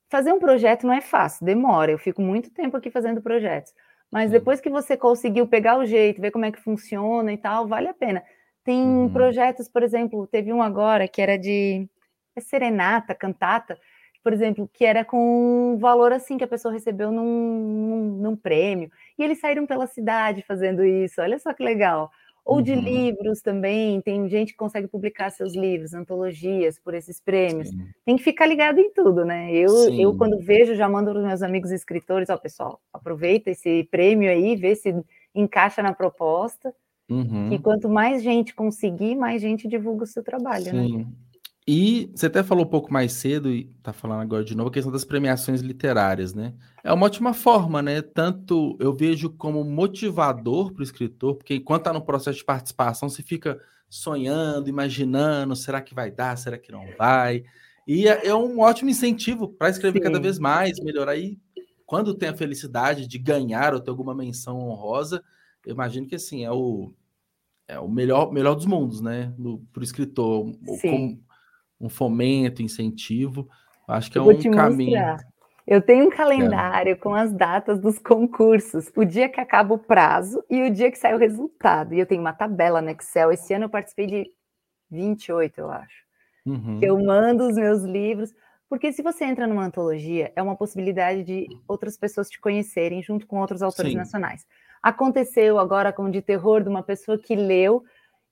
[SPEAKER 2] fazer um projeto não é fácil, demora. Eu fico muito tempo aqui fazendo projetos. Mas depois que você conseguiu pegar o jeito, ver como é que funciona e tal, vale a pena. Tem uhum. projetos, por exemplo, teve um agora que era de é serenata, cantata, por exemplo, que era com um valor assim que a pessoa recebeu num, num, num prêmio. E eles saíram pela cidade fazendo isso. Olha só que legal ou de uhum. livros também. Tem gente que consegue publicar seus livros, antologias por esses prêmios. Sim. Tem que ficar ligado em tudo, né? Eu, eu quando vejo, já mando para os meus amigos escritores, ó, pessoal, aproveita esse prêmio aí, vê se encaixa na proposta. Uhum. E quanto mais gente conseguir, mais gente divulga o seu trabalho, né? Sim. né?
[SPEAKER 1] E você até falou um pouco mais cedo, e tá falando agora de novo, a questão das premiações literárias, né? É uma ótima forma, né? Tanto eu vejo como motivador para o escritor, porque enquanto está no processo de participação, você fica sonhando, imaginando, será que vai dar, será que não vai? E é, é um ótimo incentivo para escrever Sim. cada vez mais, melhorar. E quando tem a felicidade de ganhar ou ter alguma menção honrosa, eu imagino que assim é o, é o melhor, melhor dos mundos, né? Para o escritor. Sim um fomento, incentivo. Acho que é um caminho. Mostrar.
[SPEAKER 2] Eu tenho um calendário é. com as datas dos concursos, o dia que acaba o prazo e o dia que sai o resultado. E eu tenho uma tabela no Excel. Esse ano eu participei de 28, eu acho. Uhum. Eu mando os meus livros. Porque se você entra numa antologia, é uma possibilidade de outras pessoas te conhecerem junto com outros autores Sim. nacionais. Aconteceu agora com o de terror de uma pessoa que leu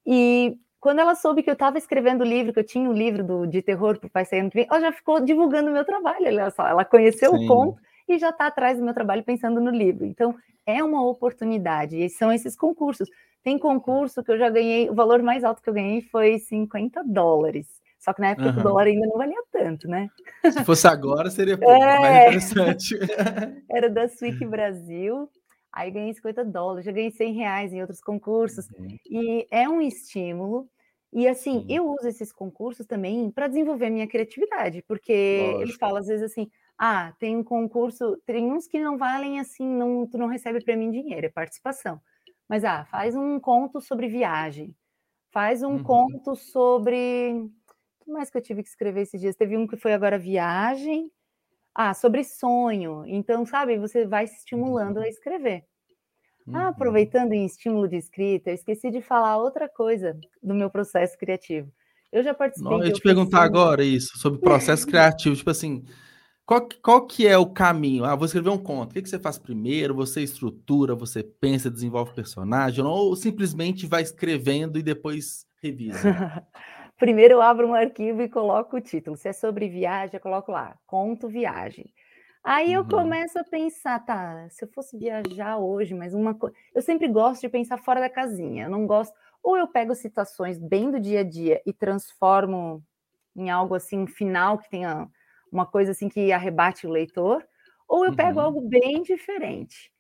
[SPEAKER 2] e quando ela soube que eu estava escrevendo o livro, que eu tinha um livro do, de terror para o Pai Sair que vem, ela já ficou divulgando o meu trabalho, olha só, ela conheceu Sim. o conto e já está atrás do meu trabalho pensando no livro. Então, é uma oportunidade, e são esses concursos. Tem concurso que eu já ganhei, o valor mais alto que eu ganhei foi 50 dólares. Só que na época uhum. o dólar ainda não valia tanto, né?
[SPEAKER 1] Se fosse agora, seria pouco, é... mais interessante.
[SPEAKER 2] Era da Swick Brasil, aí ganhei 50 dólares, já ganhei 100 reais em outros concursos. Uhum. E é um estímulo. E assim, Sim. eu uso esses concursos também para desenvolver minha criatividade, porque Lógico. eles falam às vezes assim: ah, tem um concurso, tem uns que não valem assim, não, tu não recebe prêmio em dinheiro, é participação. Mas ah, faz um conto sobre viagem, faz um uhum. conto sobre. O que mais que eu tive que escrever esses dias? Teve um que foi agora viagem, ah, sobre sonho. Então, sabe, você vai se estimulando a uhum. escrever. Ah, uhum. Ah, aproveitando em estímulo de escrita, eu esqueci de falar outra coisa do meu processo criativo. Eu já participei. Não,
[SPEAKER 1] eu te perguntar agora isso, sobre processo criativo. Tipo assim, qual, qual que é o caminho? Ah, vou escrever um conto. O que, que você faz primeiro? Você estrutura, você pensa, desenvolve personagem, ou simplesmente vai escrevendo e depois revisa?
[SPEAKER 2] Primeiro eu abro um arquivo e coloco o título. Se é sobre viagem, eu coloco lá, conto viagem. Aí eu uhum. começo a pensar, tá, se eu fosse viajar hoje, mas uma coisa. Eu sempre gosto de pensar fora da casinha. Eu não gosto. Ou eu pego situações bem do dia a dia e transformo em algo assim, final, que tenha uma coisa assim que arrebate o leitor, ou eu pego uhum. algo bem diferente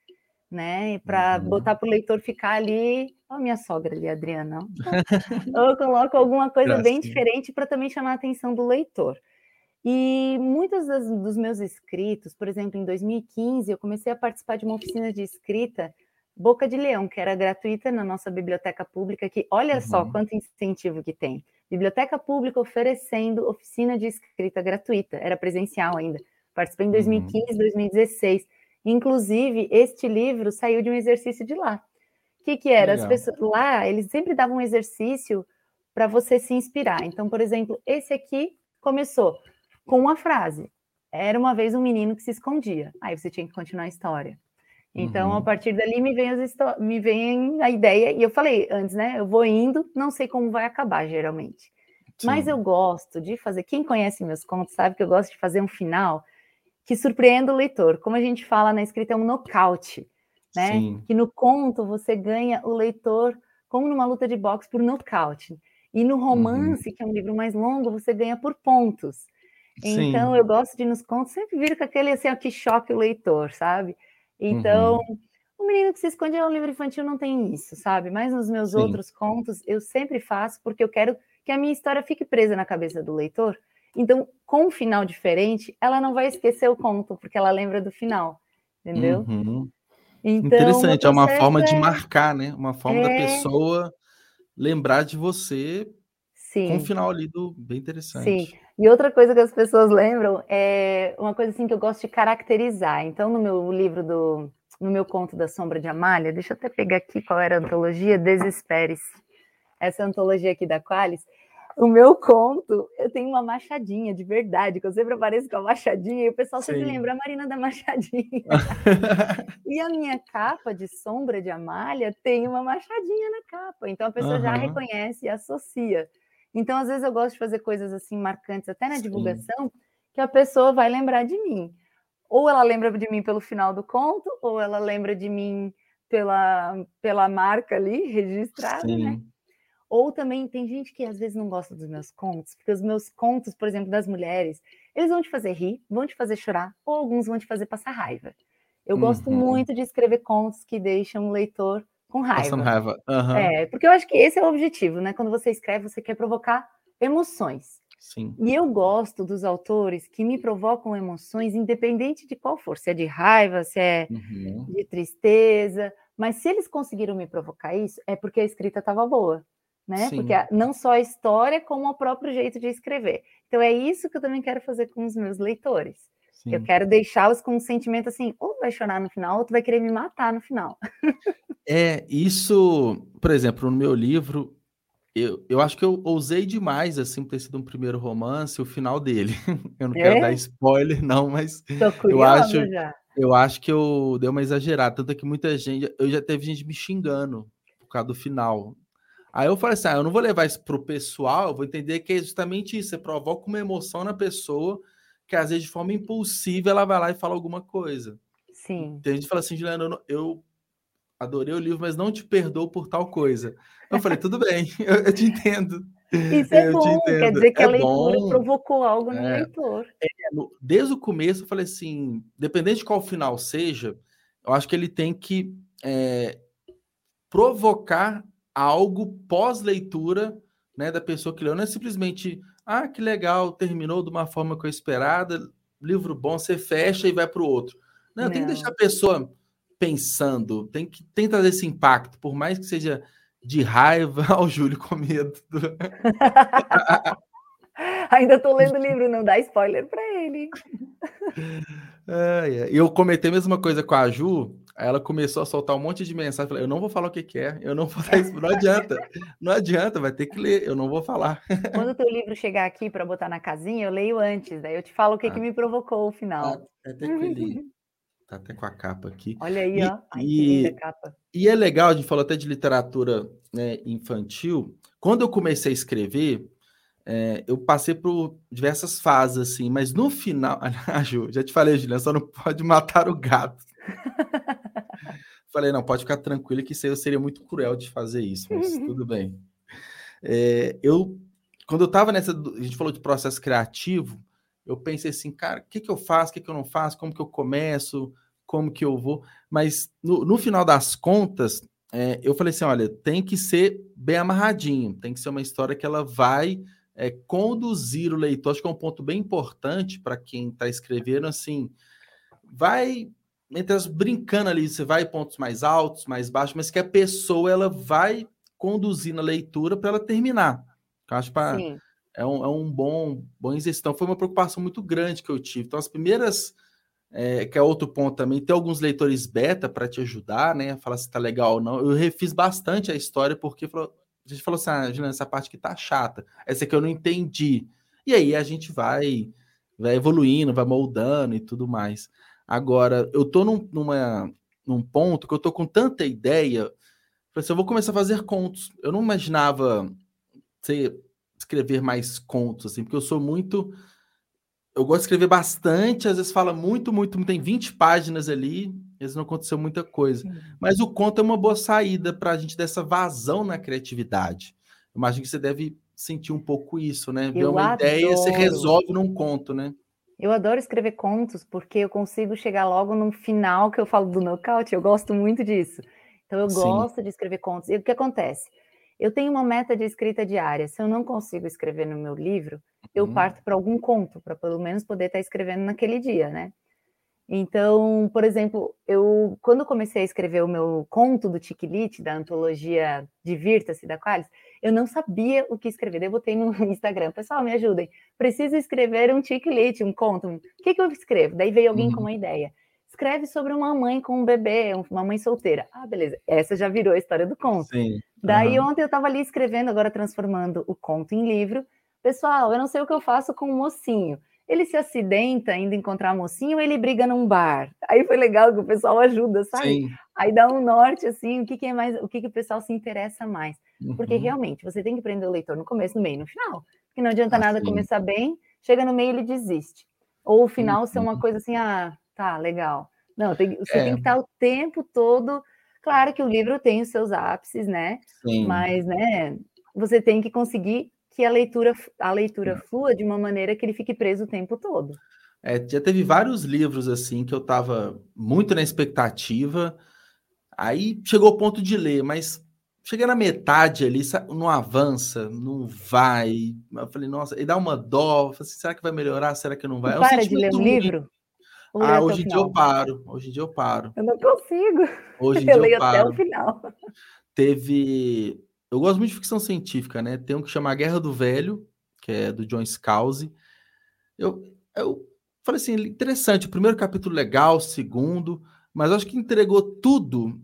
[SPEAKER 2] né? Para uhum. botar para o leitor ficar ali. Olha a minha sogra ali, Adriana. Ou eu coloco alguma coisa Graças. bem diferente para também chamar a atenção do leitor. E muitos das, dos meus escritos, por exemplo, em 2015, eu comecei a participar de uma oficina de escrita Boca de Leão, que era gratuita na nossa biblioteca pública, que olha uhum. só quanto incentivo que tem. Biblioteca pública oferecendo oficina de escrita gratuita, era presencial ainda. Participei em 2015, uhum. 2016. Inclusive, este livro saiu de um exercício de lá. O que, que era? As pessoas, lá, eles sempre davam um exercício para você se inspirar. Então, por exemplo, esse aqui começou com uma frase. Era uma vez um menino que se escondia. Aí você tinha que continuar a história. Então, uhum. a partir dali me vem, me vem a ideia, e eu falei antes, né? Eu vou indo, não sei como vai acabar, geralmente. Sim. Mas eu gosto de fazer. Quem conhece meus contos sabe que eu gosto de fazer um final que surpreenda o leitor. Como a gente fala na escrita, é um nocaute, né? Sim. Que no conto você ganha o leitor, como numa luta de boxe, por nocaute. E no romance, uhum. que é um livro mais longo, você ganha por pontos. Sim. Então, eu gosto de nos contos sempre vir com aquele assim, que choque o leitor, sabe? Então, uhum. o menino que se esconde no livro infantil não tem isso, sabe? Mas nos meus Sim. outros contos, eu sempre faço porque eu quero que a minha história fique presa na cabeça do leitor então, com um final diferente, ela não vai esquecer o conto, porque ela lembra do final, entendeu?
[SPEAKER 1] Uhum. Então, Interessante, é uma forma é... de marcar, né? Uma forma é... da pessoa lembrar de você Sim. com um final ali do bem interessante. Sim.
[SPEAKER 2] E outra coisa que as pessoas lembram é uma coisa assim que eu gosto de caracterizar. Então, no meu livro do no meu conto da Sombra de Amália, deixa eu até pegar aqui qual era a antologia, Desespere-se. Essa antologia aqui da Qualis, o meu conto, eu tenho uma machadinha de verdade, que eu sempre apareço com a machadinha e o pessoal Sim. sempre lembra a Marina da machadinha. e a minha capa de sombra de Amália tem uma machadinha na capa, então a pessoa uhum. já reconhece e associa. Então, às vezes, eu gosto de fazer coisas assim marcantes, até na divulgação, Sim. que a pessoa vai lembrar de mim. Ou ela lembra de mim pelo final do conto, ou ela lembra de mim pela, pela marca ali registrada, né? Sim. né? Ou também tem gente que às vezes não gosta dos meus contos, porque os meus contos, por exemplo, das mulheres, eles vão te fazer rir, vão te fazer chorar, ou alguns vão te fazer passar raiva. Eu uhum. gosto muito de escrever contos que deixam o leitor com raiva. Passando
[SPEAKER 1] raiva. Uhum.
[SPEAKER 2] É, porque eu acho que esse é o objetivo, né? Quando você escreve, você quer provocar emoções.
[SPEAKER 1] Sim.
[SPEAKER 2] E eu gosto dos autores que me provocam emoções, independente de qual for, se é de raiva, se é uhum. de tristeza. Mas se eles conseguiram me provocar isso, é porque a escrita estava boa né? Sim. Porque não só a história, como o próprio jeito de escrever. Então é isso que eu também quero fazer com os meus leitores. Sim. Eu quero deixá-los com um sentimento assim, ou vai chorar no final, ou tu vai querer me matar no final.
[SPEAKER 1] é, isso, por exemplo, no meu livro, eu, eu acho que eu ousei demais, assim, por ter sido um primeiro romance, o final dele. Eu não é? quero dar spoiler, não, mas eu acho, já. eu acho que eu dei uma exagerada. Tanto é que muita gente, eu já teve gente me xingando por causa do final. Aí eu falei assim: ah, eu não vou levar isso pro pessoal, eu vou entender que é justamente isso. Você provoca uma emoção na pessoa que às vezes de forma impulsiva ela vai lá e fala alguma coisa.
[SPEAKER 2] Sim.
[SPEAKER 1] Tem gente que fala assim, Juliana, eu adorei o livro, mas não te perdoo por tal coisa. Eu falei, tudo bem, eu, eu te entendo.
[SPEAKER 2] Isso é bom, quer dizer que é a leitura bom. provocou algo no é, leitor. É,
[SPEAKER 1] desde o começo eu falei assim, dependente de qual final seja, eu acho que ele tem que é, provocar algo pós-leitura né, da pessoa que leu. Não é simplesmente, ah, que legal, terminou de uma forma que eu esperada, livro bom, você fecha e vai para o outro. Não, Não, tem que deixar a pessoa pensando, tem que, tem que trazer esse impacto, por mais que seja de raiva ao Júlio com medo.
[SPEAKER 2] Ainda estou lendo o livro, não dá spoiler para ele.
[SPEAKER 1] É. Eu comentei a mesma coisa com a Ju, ela começou a soltar um monte de mensagem. Falei, eu não vou falar o que, que é, eu não vou dar isso, não adianta, não adianta, vai ter que ler, eu não vou falar.
[SPEAKER 2] Quando o teu livro chegar aqui para botar na casinha, eu leio antes, daí eu te falo o que, ah. que me provocou o final. Ah,
[SPEAKER 1] é até que ele Tá até com a capa aqui.
[SPEAKER 2] Olha aí, e, ó. Ai, e, capa.
[SPEAKER 1] e é legal, a gente falou até de literatura né, infantil. Quando eu comecei a escrever, é, eu passei por diversas fases, assim, mas no final. Ah, Ju, já te falei, Juliana, só não pode matar o gato. falei, não, pode ficar tranquilo que isso eu seria muito cruel de fazer isso, mas tudo bem. É, eu, quando eu tava nessa. A gente falou de processo criativo, eu pensei assim, cara, o que, que eu faço, o que, que eu não faço, como que eu começo, como que eu vou. Mas no, no final das contas, é, eu falei assim: olha, tem que ser bem amarradinho, tem que ser uma história que ela vai é, conduzir o leitor. Acho que é um ponto bem importante para quem está escrevendo assim. Vai entre as brincando ali, você vai pontos mais altos, mais baixos, mas que a pessoa ela vai conduzir na leitura para ela terminar. Eu acho para é um, é um bom, bom exercício. Então, foi uma preocupação muito grande que eu tive. Então, as primeiras, é, que é outro ponto também, ter alguns leitores beta para te ajudar, né? Falar se tá legal ou não. Eu refiz bastante a história, porque falou, a gente falou assim, ah, Juliana, essa parte aqui tá chata, essa aqui eu não entendi. E aí a gente vai, vai evoluindo, vai moldando e tudo mais. Agora, eu tô num, numa, num ponto que eu tô com tanta ideia, assim, eu vou começar a fazer contos. Eu não imaginava ser escrever mais contos, assim, porque eu sou muito. Eu gosto de escrever bastante, às vezes fala muito, muito, tem 20 páginas ali, vezes não aconteceu muita coisa. Sim. Mas o conto é uma boa saída para a gente dessa vazão na criatividade. Eu imagino que você deve sentir um pouco isso, né? Ver uma adoro. ideia você resolve num conto, né?
[SPEAKER 2] Eu adoro escrever contos porque eu consigo chegar logo no final que eu falo do nocaute. Eu gosto muito disso. Então eu Sim. gosto de escrever contos. E o que acontece? Eu tenho uma meta de escrita diária. Se eu não consigo escrever no meu livro, eu uhum. parto para algum conto, para pelo menos poder estar tá escrevendo naquele dia, né? Então, por exemplo, eu quando comecei a escrever o meu conto do Tiquilite, da antologia Divirta-se da Qualis, eu não sabia o que escrever. Eu botei no Instagram, pessoal, me ajudem. Preciso escrever um Tiquilite, um conto. O que, que eu escrevo? Daí veio alguém uhum. com uma ideia. Escreve sobre uma mãe com um bebê, uma mãe solteira. Ah, beleza. Essa já virou a história do conto. Sim. Daí uhum. ontem eu estava ali escrevendo, agora transformando o conto em livro. Pessoal, eu não sei o que eu faço com o mocinho. Ele se acidenta indo encontrar mocinho, ele briga num bar. Aí foi legal que o pessoal ajuda, sabe? Sim. Aí dá um norte assim, o que, que é mais, o que, que o pessoal se interessa mais. Uhum. Porque realmente você tem que prender o leitor no começo, no meio e no final. Porque não adianta ah, nada sim. começar bem, chega no meio ele desiste. Ou o final uhum. ser uma uhum. coisa assim, ah, tá, legal. Não, tem, você é. tem que estar o tempo todo Claro que o livro tem os seus ápices, né? Sim. Mas, né, você tem que conseguir que a leitura, a leitura flua de uma maneira que ele fique preso o tempo todo.
[SPEAKER 1] É, já teve vários livros assim que eu estava muito na expectativa, aí chegou o ponto de ler, mas cheguei na metade ali, não avança, não vai. Eu falei, nossa, e dá uma dó. Falei, assim, será que vai melhorar? Será que não vai?
[SPEAKER 2] É para de ler um livro?
[SPEAKER 1] ah, hoje em dia eu paro. Hoje em dia eu paro.
[SPEAKER 2] Eu não consigo.
[SPEAKER 1] Hoje em eu dia
[SPEAKER 2] leio
[SPEAKER 1] eu paro.
[SPEAKER 2] até o final.
[SPEAKER 1] Teve. Eu gosto muito de ficção científica, né? Tem um que chama A Guerra do Velho, que é do John Scalzi. Eu, eu falei assim, interessante. O primeiro capítulo legal, o segundo, mas acho que entregou tudo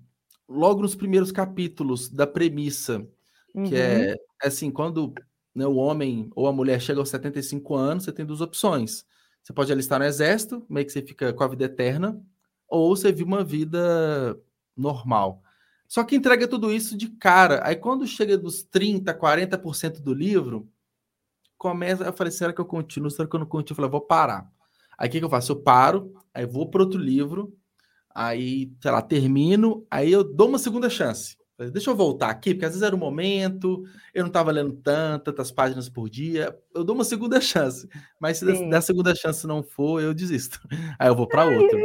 [SPEAKER 1] logo nos primeiros capítulos da premissa. Uhum. Que é assim, quando né, o homem ou a mulher chega aos 75 anos, você tem duas opções. Você pode alistar no exército, meio que você fica com a vida eterna, ou você vive uma vida normal. Só que entrega tudo isso de cara. Aí quando chega dos 30, 40% do livro, começa. Eu falei, será que eu continuo? Será que eu não continuo? Eu falei, vou parar. Aí o que, que eu faço? Eu paro, aí vou para outro livro, aí, sei lá, termino, aí eu dou uma segunda chance. Deixa eu voltar aqui, porque às vezes era o momento, eu não estava lendo tanto, tantas páginas por dia. Eu dou uma segunda chance, mas se Sim. da segunda chance não for, eu desisto. Aí eu vou para outra.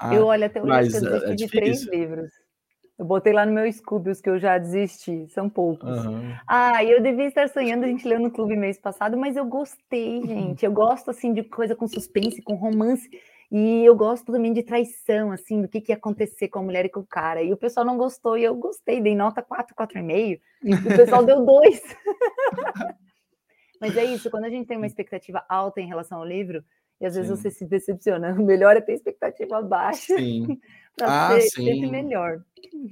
[SPEAKER 2] Ah, eu olho até eu desisti é de três livros. Eu botei lá no meu Scooby os que eu já desisti, são poucos. Uhum. Ah, eu devia estar sonhando, a gente leu no clube mês passado, mas eu gostei, gente. Eu gosto, assim, de coisa com suspense, com romance. E eu gosto também de traição, assim, do que, que ia acontecer com a mulher e com o cara. E o pessoal não gostou, e eu gostei, dei nota 4, 4,5. E o pessoal deu 2. Mas é isso, quando a gente tem uma expectativa alta em relação ao livro, e às vezes sim. você se decepciona, o melhor é ter expectativa baixa.
[SPEAKER 1] Sim. ah, ser sim. sempre melhor.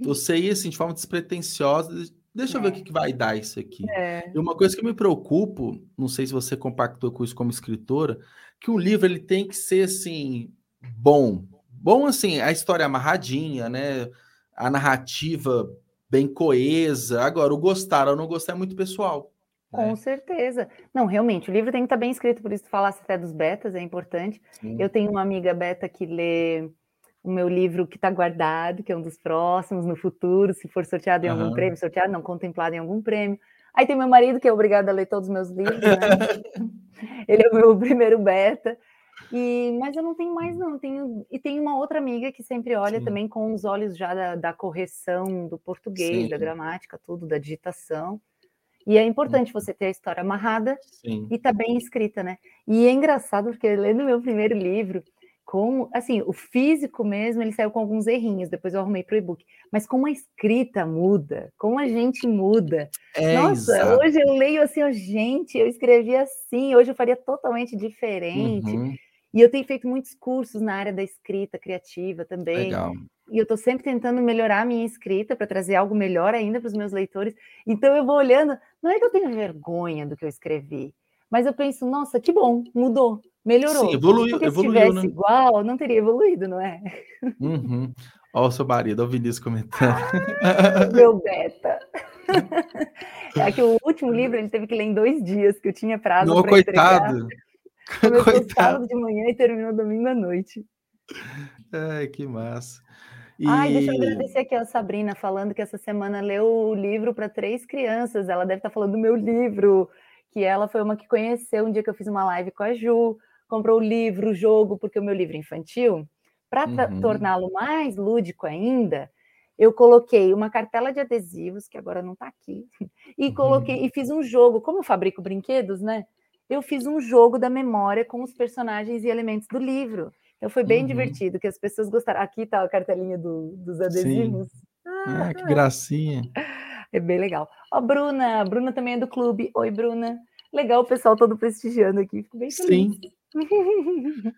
[SPEAKER 1] Você ia assim, de forma despretensiosa, deixa eu ver o que, que vai dar isso aqui. É. E uma coisa que me preocupo, não sei se você compactou com isso como escritora, que um livro ele tem que ser assim bom, bom assim, a história amarradinha, né? A narrativa bem coesa. Agora, o gostar ou não gostar é muito pessoal.
[SPEAKER 2] Com né? certeza. Não, realmente, o livro tem que estar bem escrito, por isso tu falasse até dos betas, é importante. Sim. Eu tenho uma amiga beta que lê o meu livro que está guardado, que é um dos próximos no futuro, se for sorteado em uhum. algum prêmio, sorteado, não, contemplado em algum prêmio. Aí tem meu marido, que é obrigado a ler todos os meus livros, né? Ele é o meu primeiro beta. E, mas eu não tenho mais, não. Tenho, e tem uma outra amiga que sempre olha Sim. também com os olhos já da, da correção do português, Sim. da gramática, tudo, da digitação. E é importante você ter a história amarrada Sim. e tá bem escrita, né? E é engraçado porque lendo meu primeiro livro, com, assim, o físico mesmo, ele saiu com alguns errinhos, depois eu arrumei para o e-book. Mas como a escrita muda, como a gente muda. É, Nossa, exato. hoje eu leio assim, oh, gente, eu escrevi assim, hoje eu faria totalmente diferente. Uhum. E eu tenho feito muitos cursos na área da escrita criativa também. Legal. E eu estou sempre tentando melhorar a minha escrita para trazer algo melhor ainda para os meus leitores. Então eu vou olhando, não é que eu tenho vergonha do que eu escrevi, mas eu penso, nossa, que bom, mudou. Melhorou. Sim,
[SPEAKER 1] evoluiu.
[SPEAKER 2] Porque
[SPEAKER 1] evoluiu,
[SPEAKER 2] se tivesse né? igual, não teria evoluído, não é?
[SPEAKER 1] Uhum. Olha o seu marido, olha o Vinícius comentando.
[SPEAKER 2] Ah, meu beta. É que o último livro ele teve que ler em dois dias, que eu tinha prazo
[SPEAKER 1] para.
[SPEAKER 2] Começou coitado. sábado de manhã e terminou domingo à noite.
[SPEAKER 1] Ai, que massa.
[SPEAKER 2] E... Ai, deixa eu agradecer aqui a Sabrina falando que essa semana leu o livro para três crianças. Ela deve estar falando do meu livro, que ela foi uma que conheceu um dia que eu fiz uma live com a Ju comprou o livro, o jogo, porque o meu livro infantil, para uhum. torná-lo mais lúdico ainda, eu coloquei uma cartela de adesivos, que agora não está aqui, e coloquei uhum. e fiz um jogo. Como eu fabrico brinquedos, né? Eu fiz um jogo da memória com os personagens e elementos do livro. Então foi bem uhum. divertido, que as pessoas gostaram. Aqui está a cartelinha do, dos adesivos.
[SPEAKER 1] Ah, que gracinha.
[SPEAKER 2] É bem legal. Ó, a Bruna, Bruna também é do clube. Oi, Bruna. Legal o pessoal todo prestigiando aqui. Fico bem feliz. Sim.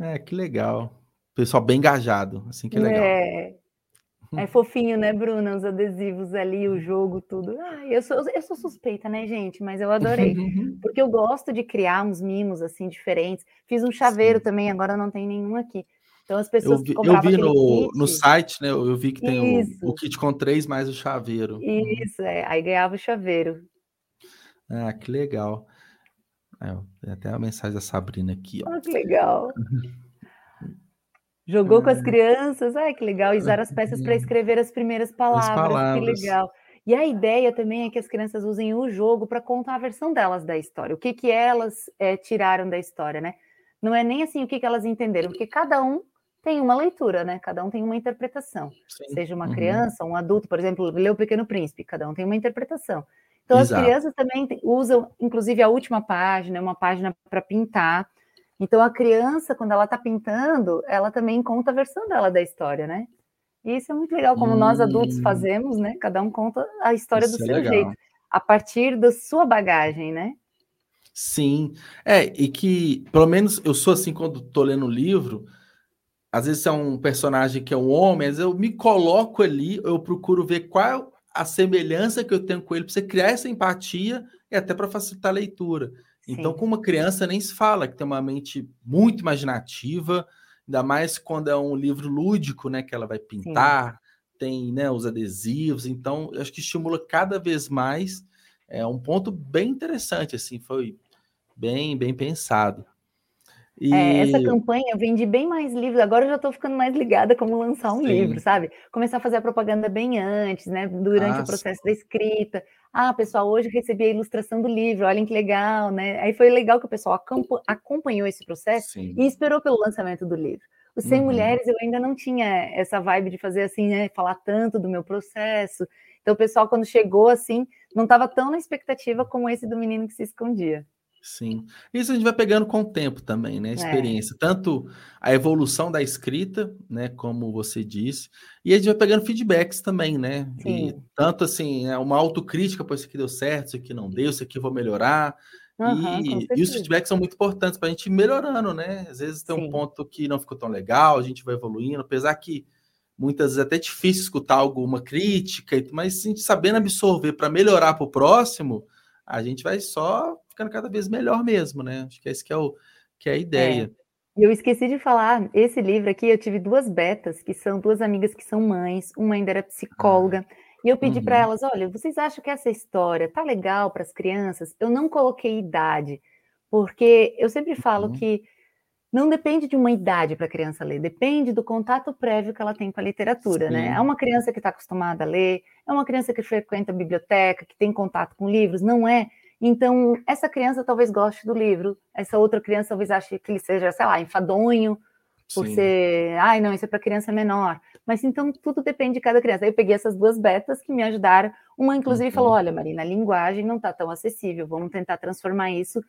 [SPEAKER 1] É, que legal. Pessoal bem engajado, assim que é legal.
[SPEAKER 2] É. É fofinho, né, Bruna? Os adesivos ali, o jogo, tudo. Ah, eu, sou, eu sou suspeita, né, gente? Mas eu adorei. Porque eu gosto de criar uns mimos, assim, diferentes. Fiz um chaveiro Sim. também, agora não tem nenhum aqui. Então as pessoas
[SPEAKER 1] eu vi, eu vi no, kit, no site, né? Eu vi que tem o, o, kit com três mais o chaveiro.
[SPEAKER 2] Isso, é. Aí ganhava o chaveiro.
[SPEAKER 1] Ah, que legal. É, tem até a mensagem da Sabrina aqui.
[SPEAKER 2] Ó. Oh, que legal. Jogou com as crianças, ai que legal, e usar as peças para escrever as primeiras palavras, as palavras, que legal. E a ideia também é que as crianças usem o jogo para contar a versão delas da história, o que, que elas é, tiraram da história, né? Não é nem assim o que, que elas entenderam, porque cada um tem uma leitura, né? Cada um tem uma interpretação. Sim. Seja uma uhum. criança, um adulto, por exemplo, lê o Pequeno Príncipe, cada um tem uma interpretação. Então, Exato. as crianças também usam, inclusive, a última página, uma página para pintar. Então, a criança, quando ela está pintando, ela também conta a versão dela da história, né? E isso é muito legal, como hum. nós adultos fazemos, né? Cada um conta a história isso do é seu legal. jeito, a partir da sua bagagem, né?
[SPEAKER 1] Sim, é, e que, pelo menos, eu sou assim quando estou lendo o livro, às vezes é um personagem que é um homem, às vezes eu me coloco ali, eu procuro ver qual a semelhança que eu tenho com ele, para você criar essa empatia e até para facilitar a leitura. Então, com uma criança nem se fala que tem uma mente muito imaginativa, ainda mais quando é um livro lúdico, né? Que ela vai pintar, Sim. tem né, os adesivos, então eu acho que estimula cada vez mais. É um ponto bem interessante, assim, foi bem, bem pensado.
[SPEAKER 2] E... É, essa campanha eu vendi bem mais livros, agora eu já estou ficando mais ligada como lançar um Sim. livro, sabe? Começar a fazer a propaganda bem antes, né? Durante ah, o processo sim. da escrita. Ah, pessoal, hoje recebi a ilustração do livro, olhem que legal, né? Aí foi legal que o pessoal acompanhou esse processo sim. e esperou pelo lançamento do livro. Os 100 uhum. Mulheres eu ainda não tinha essa vibe de fazer assim, né? Falar tanto do meu processo. Então o pessoal, quando chegou assim, não estava tão na expectativa como esse do menino que se escondia.
[SPEAKER 1] Sim. Isso a gente vai pegando com o tempo também, né? A é. experiência. É. Tanto a evolução da escrita, né? Como você disse, e a gente vai pegando feedbacks também, né? Sim. E tanto assim, é uma autocrítica, pô, isso aqui deu certo, isso aqui não deu, isso aqui eu vou melhorar. Uhum, e, e, os feedbacks são muito importantes para a gente ir melhorando, né? Às vezes tem Sim. um ponto que não ficou tão legal, a gente vai evoluindo, apesar que muitas vezes é até difícil escutar alguma crítica, mas a gente sabendo absorver para melhorar para o próximo, a gente vai só ficando cada vez melhor mesmo, né? Acho que esse que é, o, que é a é. ideia. É.
[SPEAKER 2] Eu esqueci de falar, esse livro aqui, eu tive duas betas, que são duas amigas que são mães, uma ainda era psicóloga, ah, e eu pedi uhum. para elas, olha, vocês acham que essa história tá legal para as crianças? Eu não coloquei idade, porque eu sempre falo uhum. que não depende de uma idade para a criança ler, depende do contato prévio que ela tem com a literatura? Sim. né? É uma criança que está acostumada a ler, é uma criança que frequenta a biblioteca, que tem contato com livros, não é então, essa criança talvez goste do livro, essa outra criança talvez ache que ele seja, sei lá, enfadonho, por Sim. ser, ai, não, isso é para criança menor. Mas então tudo depende de cada criança. Aí eu peguei essas duas betas que me ajudaram. Uma, inclusive, uhum. falou: olha, Marina, a linguagem não está tão acessível, vamos tentar transformar isso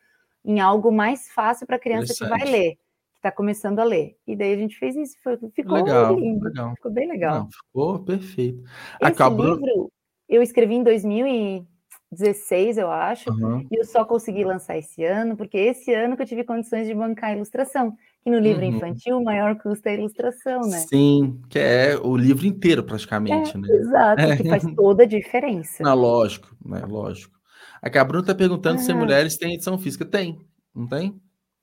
[SPEAKER 2] em algo mais fácil para a criança que vai ler, que está começando a ler. E daí a gente fez isso, foi, ficou legal, lindo, legal. ficou bem legal. Não,
[SPEAKER 1] ficou perfeito.
[SPEAKER 2] Esse Acabou... livro eu escrevi em 2000 e 16, eu acho, uhum. e eu só consegui lançar esse ano, porque esse ano que eu tive condições de bancar a ilustração, que no livro uhum. infantil o maior custo é a ilustração, né?
[SPEAKER 1] Sim, que é o livro inteiro praticamente,
[SPEAKER 2] é,
[SPEAKER 1] né?
[SPEAKER 2] Exato, é. que faz toda a diferença.
[SPEAKER 1] Não, lógico, né? Lógico. Aqui a Bruna está perguntando uhum. se mulheres têm edição física. Tem, não tem?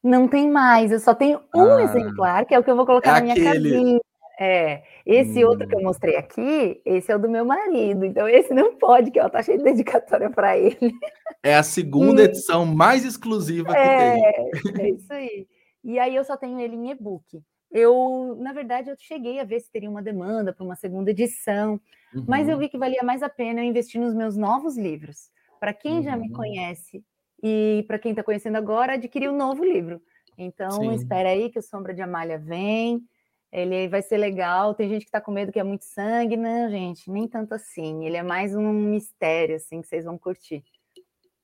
[SPEAKER 2] Não tem mais, eu só tenho um ah, exemplar, que é o que eu vou colocar é na minha aquele... casinha. É, esse hum. outro que eu hum. mostrei aqui, esse é o do meu marido, então esse não pode, que ela tá cheio de dedicatória para ele.
[SPEAKER 1] É a segunda edição mais exclusiva que é,
[SPEAKER 2] tem. É isso aí. E aí eu só tenho ele em e-book. Eu, na verdade, eu cheguei a ver se teria uma demanda para uma segunda edição, uhum. mas eu uhum. vi que valia mais a pena eu investir nos meus novos livros. Para quem uhum. já me uhum. conhece e para quem está conhecendo agora, adquirir um novo livro. Então, Sim. espera aí que o Sombra de Amália vem ele vai ser legal. Tem gente que tá com medo que é muito sangue, não, gente, nem tanto assim. Ele é mais um mistério, assim, que vocês vão curtir.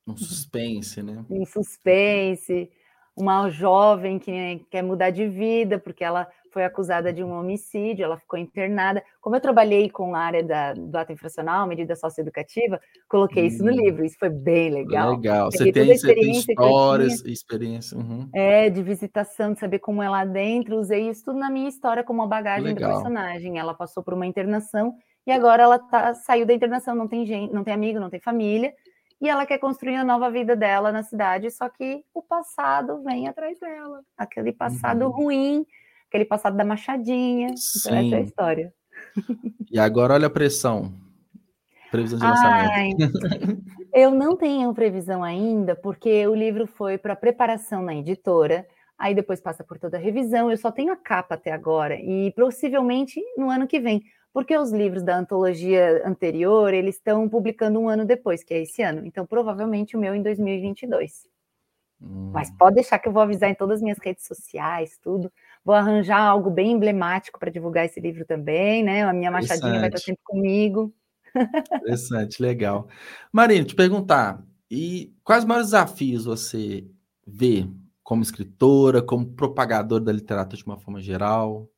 [SPEAKER 1] Um suspense, né?
[SPEAKER 2] Um suspense. Uma jovem que quer mudar de vida porque ela foi acusada de um homicídio, ela ficou internada. Como eu trabalhei com a área da, do ato infracional, medida socioeducativa, coloquei hum, isso no hum. livro. Isso foi bem legal.
[SPEAKER 1] Legal. Você tem, você tem histórias, experiência. Uhum.
[SPEAKER 2] É, de visitação, de saber como é lá dentro. Usei isso tudo na minha história como uma bagagem legal. do personagem. Ela passou por uma internação e agora ela tá, saiu da internação, não tem gente, não tem amigo, não tem família. E ela quer construir a nova vida dela na cidade, só que o passado vem atrás dela. Aquele passado uhum. ruim aquele passado da Machadinha. Sim. Então, essa é a história.
[SPEAKER 1] E agora olha a pressão. Previsão de lançamento.
[SPEAKER 2] eu não tenho previsão ainda, porque o livro foi para preparação na editora, aí depois passa por toda a revisão. Eu só tenho a capa até agora, e possivelmente no ano que vem, porque os livros da antologia anterior eles estão publicando um ano depois, que é esse ano. Então, provavelmente o meu em 2022. Hum. Mas pode deixar que eu vou avisar em todas as minhas redes sociais, tudo. Vou arranjar algo bem emblemático para divulgar esse livro também, né? A minha machadinha vai estar sempre comigo.
[SPEAKER 1] Interessante, legal. Marina, te perguntar, e quais maiores desafios você vê como escritora, como propagadora da literatura de uma forma geral?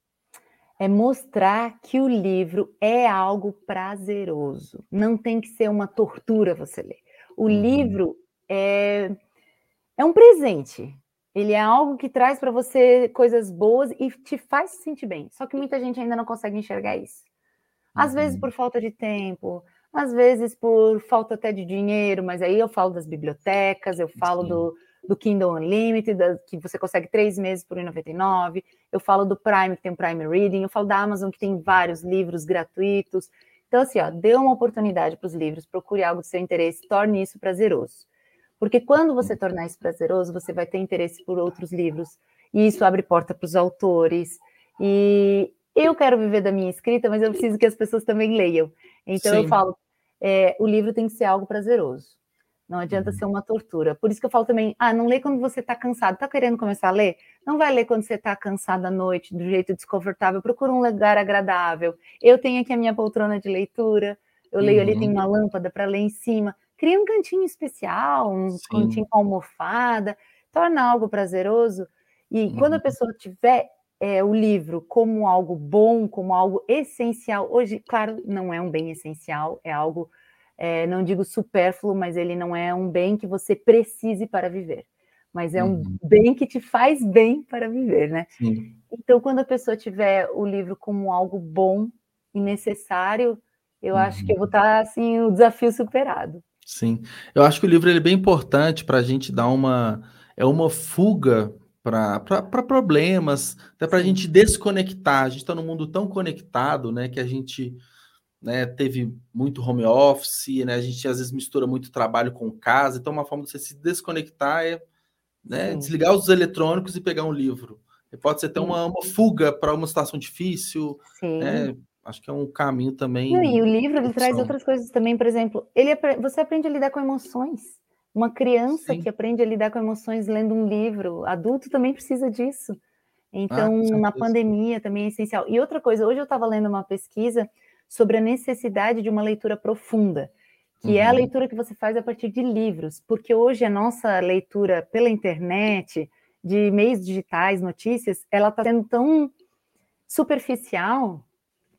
[SPEAKER 2] É mostrar que o livro é algo prazeroso. Não tem que ser uma tortura você ler. O uhum. livro é, é um presente. Ele é algo que traz para você coisas boas e te faz se sentir bem. Só que muita gente ainda não consegue enxergar isso. Às uhum. vezes por falta de tempo, às vezes por falta até de dinheiro, mas aí eu falo das bibliotecas, eu falo do, do Kindle Unlimited, da, que você consegue três meses por R$1,99, eu falo do Prime, que tem o Prime Reading, eu falo da Amazon, que tem vários livros gratuitos. Então, assim, ó, dê uma oportunidade para os livros, procure algo do seu interesse, torne isso prazeroso. Porque quando você tornar isso prazeroso, você vai ter interesse por outros livros, e isso abre porta para os autores. E eu quero viver da minha escrita, mas eu preciso que as pessoas também leiam. Então, Sim. eu falo, é, o livro tem que ser algo prazeroso. Não adianta uhum. ser uma tortura. Por isso que eu falo também, ah, não lê quando você está cansado. Está querendo começar a ler? Não vai ler quando você está cansado à noite, do jeito desconfortável. Procura um lugar agradável. Eu tenho aqui a minha poltrona de leitura. Eu leio uhum. ali, tem uma lâmpada para ler em cima. Cria um cantinho especial, um Sim. cantinho com almofada. Torna algo prazeroso. E uhum. quando a uhum. pessoa tiver é, o livro como algo bom, como algo essencial. Hoje, claro, não é um bem essencial, é algo, é, não digo supérfluo, mas ele não é um bem que você precise para viver, mas é um uhum. bem que te faz bem para viver, né? Sim. Então, quando a pessoa tiver o livro como algo bom e necessário, eu uhum. acho que eu vou estar uhum. assim, o desafio superado.
[SPEAKER 1] Sim, eu acho que o livro ele é bem importante para a gente dar uma é uma fuga para problemas, até para a gente desconectar. A gente está num mundo tão conectado, né, que a gente né, teve muito home office, né, a gente às vezes mistura muito trabalho com casa, então uma forma de você se desconectar é né, desligar os eletrônicos e pegar um livro. pode ser até uma, uma fuga para uma situação difícil, né, acho que é um caminho também.
[SPEAKER 2] E o livro ele traz outras coisas também, por exemplo, ele você aprende a lidar com emoções. Uma criança Sim. que aprende a lidar com emoções lendo um livro, adulto também precisa disso. Então, ah, na pandemia também é essencial. E outra coisa, hoje eu estava lendo uma pesquisa sobre a necessidade de uma leitura profunda, que uhum. é a uhum. leitura que você faz a partir de livros, porque hoje a nossa leitura pela internet, de meios digitais, notícias, ela está sendo tão superficial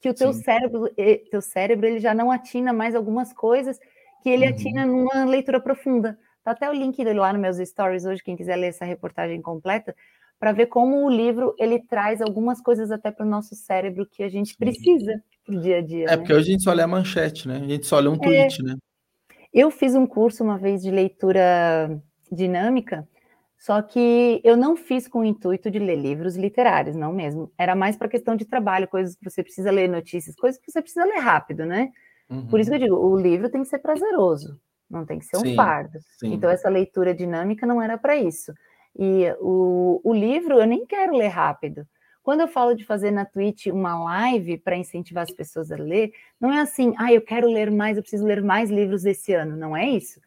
[SPEAKER 2] que o teu Sim. cérebro, teu cérebro ele já não atina mais algumas coisas que ele uhum. atina numa leitura profunda. Tá até o link dele lá nos meus stories hoje, quem quiser ler essa reportagem completa, para ver como o livro ele traz algumas coisas até para o nosso cérebro que a gente precisa pro dia a dia.
[SPEAKER 1] É, né? porque hoje a gente só lê a manchete, né? A gente só lê um é. tweet, né?
[SPEAKER 2] Eu fiz um curso uma vez de leitura dinâmica, só que eu não fiz com o intuito de ler livros literários, não mesmo. Era mais para questão de trabalho, coisas que você precisa ler, notícias, coisas que você precisa ler rápido, né? Uhum. Por isso que eu digo, o livro tem que ser prazeroso não tem que ser um sim, fardo. Sim. Então, essa leitura dinâmica não era para isso. E o, o livro eu nem quero ler rápido. Quando eu falo de fazer na Twitch uma live para incentivar as pessoas a ler, não é assim, ah, eu quero ler mais, eu preciso ler mais livros esse ano. Não é isso.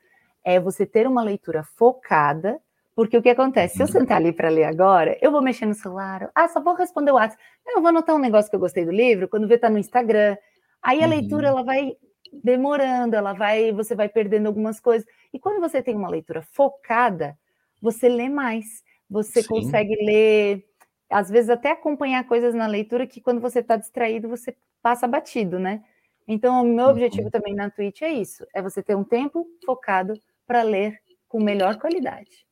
[SPEAKER 2] É você ter uma leitura focada, porque o que acontece? Se eu uhum. sentar ali para ler agora, eu vou mexer no celular, ah, só vou responder o WhatsApp, eu vou anotar um negócio que eu gostei do livro, quando vê tá no Instagram. Aí a uhum. leitura ela vai demorando, ela vai, você vai perdendo algumas coisas. E quando você tem uma leitura focada, você lê mais, você Sim. consegue ler, às vezes até acompanhar coisas na leitura que quando você está distraído, você passa batido, né? Então, o meu uhum. objetivo também na Twitch é isso: é você ter um tempo focado para ler com melhor qualidade.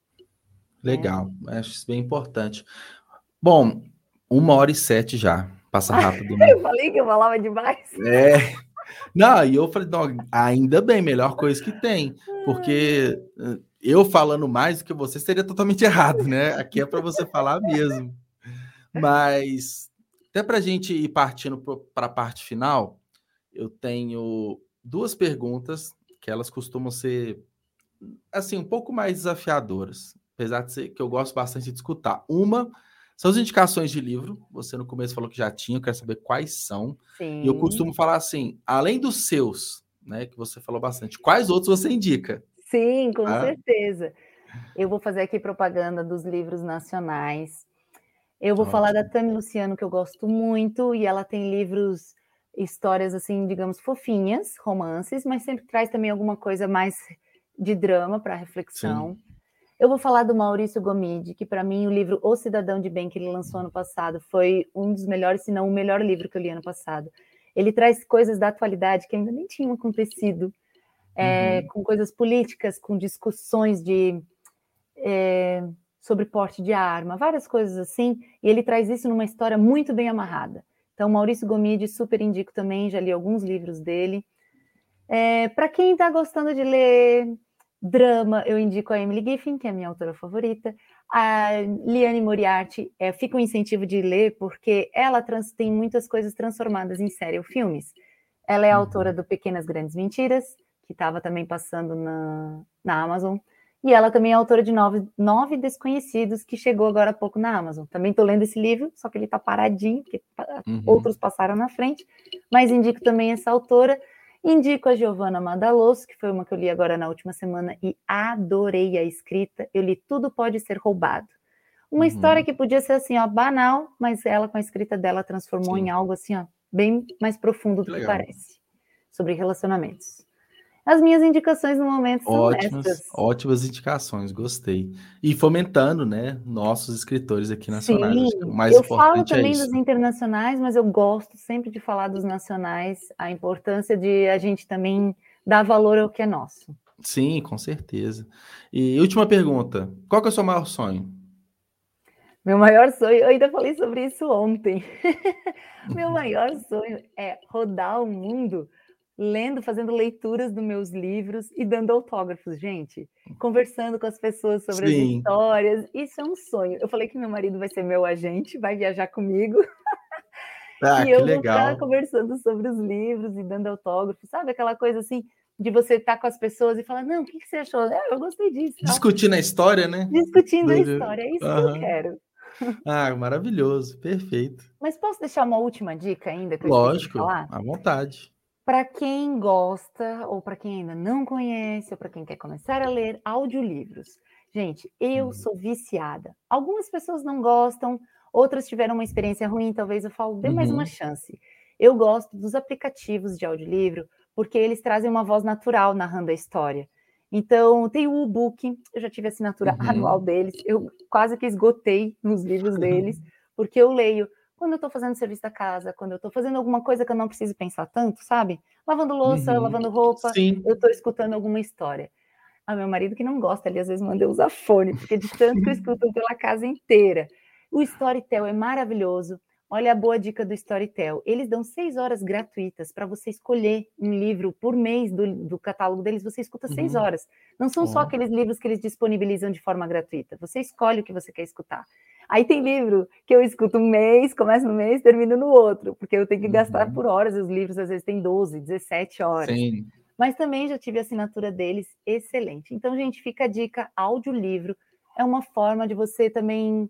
[SPEAKER 1] Legal, é. acho isso bem importante. Bom, uma hora e sete já. Passa rápido.
[SPEAKER 2] Né? eu falei que eu falava demais.
[SPEAKER 1] É. Não, e eu falei, não, ainda bem, melhor coisa que tem, porque eh, eu falando mais do que você seria totalmente errado, né? Aqui é para você falar mesmo. Mas até para a gente ir partindo para a parte final, eu tenho duas perguntas que elas costumam ser assim um pouco mais desafiadoras, apesar de ser que eu gosto bastante de escutar. Uma são as indicações de livro. Você no começo falou que já tinha, eu quero saber quais são. Sim. E eu costumo falar assim, além dos seus, né, que você falou bastante, quais outros você indica?
[SPEAKER 2] Sim, com ah. certeza. Eu vou fazer aqui propaganda dos livros nacionais. Eu vou Ótimo. falar da Tami Luciano, que eu gosto muito, e ela tem livros, histórias assim, digamos, fofinhas, romances, mas sempre traz também alguma coisa mais de drama para reflexão. Sim. Eu vou falar do Maurício Gomide, que para mim o livro O Cidadão de Bem que ele lançou ano passado foi um dos melhores, se não o melhor livro que eu li ano passado. Ele traz coisas da atualidade que ainda nem tinham acontecido, é, uhum. com coisas políticas, com discussões de é, sobre porte de arma, várias coisas assim. E ele traz isso numa história muito bem amarrada. Então, Maurício Gomide, super indico também, já li alguns livros dele. É, para quem está gostando de ler drama, eu indico a Emily Giffin, que é a minha autora favorita. A Liane Moriarty, é, fica um incentivo de ler, porque ela trans, tem muitas coisas transformadas em série ou filmes. Ela é uhum. autora do Pequenas Grandes Mentiras, que estava também passando na, na Amazon. E ela também é autora de Nove, Nove Desconhecidos, que chegou agora há pouco na Amazon. Também estou lendo esse livro, só que ele está paradinho, porque uhum. outros passaram na frente. Mas indico também essa autora. Indico a Giovanna Madaloso, que foi uma que eu li agora na última semana e adorei a escrita. Eu li Tudo Pode Ser Roubado. Uma uhum. história que podia ser assim, ó, banal, mas ela com a escrita dela transformou Sim. em algo assim, ó, bem mais profundo do que, que parece. Sobre relacionamentos. As minhas indicações no momento são ótimas, essas.
[SPEAKER 1] Ótimas indicações, gostei. E fomentando, né, nossos escritores aqui nacionais. Sim,
[SPEAKER 2] o mais eu falo é também é dos internacionais, mas eu gosto sempre de falar dos nacionais, a importância de a gente também dar valor ao que é nosso.
[SPEAKER 1] Sim, com certeza. E última pergunta, qual que é o seu maior sonho?
[SPEAKER 2] Meu maior sonho, eu ainda falei sobre isso ontem. Meu maior sonho é rodar o mundo lendo, fazendo leituras dos meus livros e dando autógrafos, gente, conversando com as pessoas sobre Sim. as histórias. Isso é um sonho. Eu falei que meu marido vai ser meu agente, vai viajar comigo. Ah, e eu vou ficar conversando sobre os livros e dando autógrafos, sabe? Aquela coisa assim de você estar com as pessoas e falar, não, o que, que você achou? É, eu gostei disso.
[SPEAKER 1] Discutindo a história, né?
[SPEAKER 2] Discutindo a história, é isso uhum. que eu quero.
[SPEAKER 1] Ah, maravilhoso, perfeito.
[SPEAKER 2] Mas posso deixar uma última dica ainda?
[SPEAKER 1] Que Lógico, à vontade.
[SPEAKER 2] Para quem gosta, ou para quem ainda não conhece, ou para quem quer começar a ler audiolivros. Gente, eu uhum. sou viciada. Algumas pessoas não gostam, outras tiveram uma experiência ruim, talvez eu falo, dê mais uma uhum. chance. Eu gosto dos aplicativos de audiolivro, porque eles trazem uma voz natural narrando a história. Então, tem o e-book, eu já tive assinatura uhum. anual deles, eu quase que esgotei nos livros deles, porque eu leio quando eu estou fazendo serviço da casa, quando eu estou fazendo alguma coisa que eu não preciso pensar tanto, sabe? Lavando louça, uhum. lavando roupa, Sim. eu estou escutando alguma história. Ah, meu marido que não gosta, ele às vezes manda eu usar fone, porque de tanto que eu escuto pela casa inteira. O Storytel é maravilhoso. Olha a boa dica do Storytel. Eles dão seis horas gratuitas para você escolher um livro por mês do, do catálogo deles. Você escuta seis uhum. horas. Não são só aqueles livros que eles disponibilizam de forma gratuita. Você escolhe o que você quer escutar. Aí tem livro que eu escuto um mês, começo no mês, termino no outro, porque eu tenho que gastar uhum. por horas, os livros às vezes têm 12, 17 horas. Sim. Mas também já tive assinatura deles, excelente. Então, gente, fica a dica, audiolivro é uma forma de você também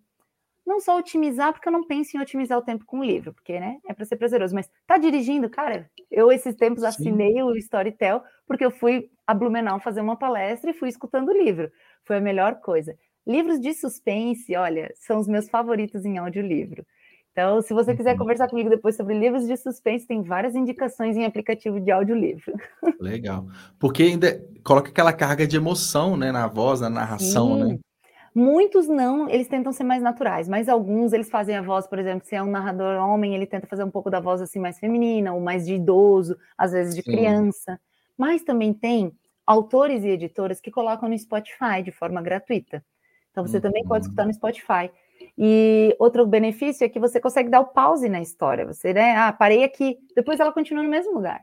[SPEAKER 2] não só otimizar, porque eu não penso em otimizar o tempo com o livro, porque, né, é para ser prazeroso, mas tá dirigindo, cara, eu esses tempos Sim. assinei o Storytel, porque eu fui a Blumenau fazer uma palestra e fui escutando o livro. Foi a melhor coisa. Livros de suspense, olha, são os meus favoritos em audiolivro. Então, se você quiser uhum. conversar comigo depois sobre livros de suspense, tem várias indicações em aplicativo de audiolivro.
[SPEAKER 1] Legal. Porque ainda coloca aquela carga de emoção, né, na voz, na narração, Sim. né?
[SPEAKER 2] Muitos não, eles tentam ser mais naturais, mas alguns eles fazem a voz, por exemplo, se é um narrador homem, ele tenta fazer um pouco da voz assim mais feminina, ou mais de idoso, às vezes de Sim. criança. Mas também tem autores e editoras que colocam no Spotify de forma gratuita. Então você uhum. também pode escutar no Spotify. E outro benefício é que você consegue dar o pause na história. Você, né? Ah, parei aqui, depois ela continua no mesmo lugar.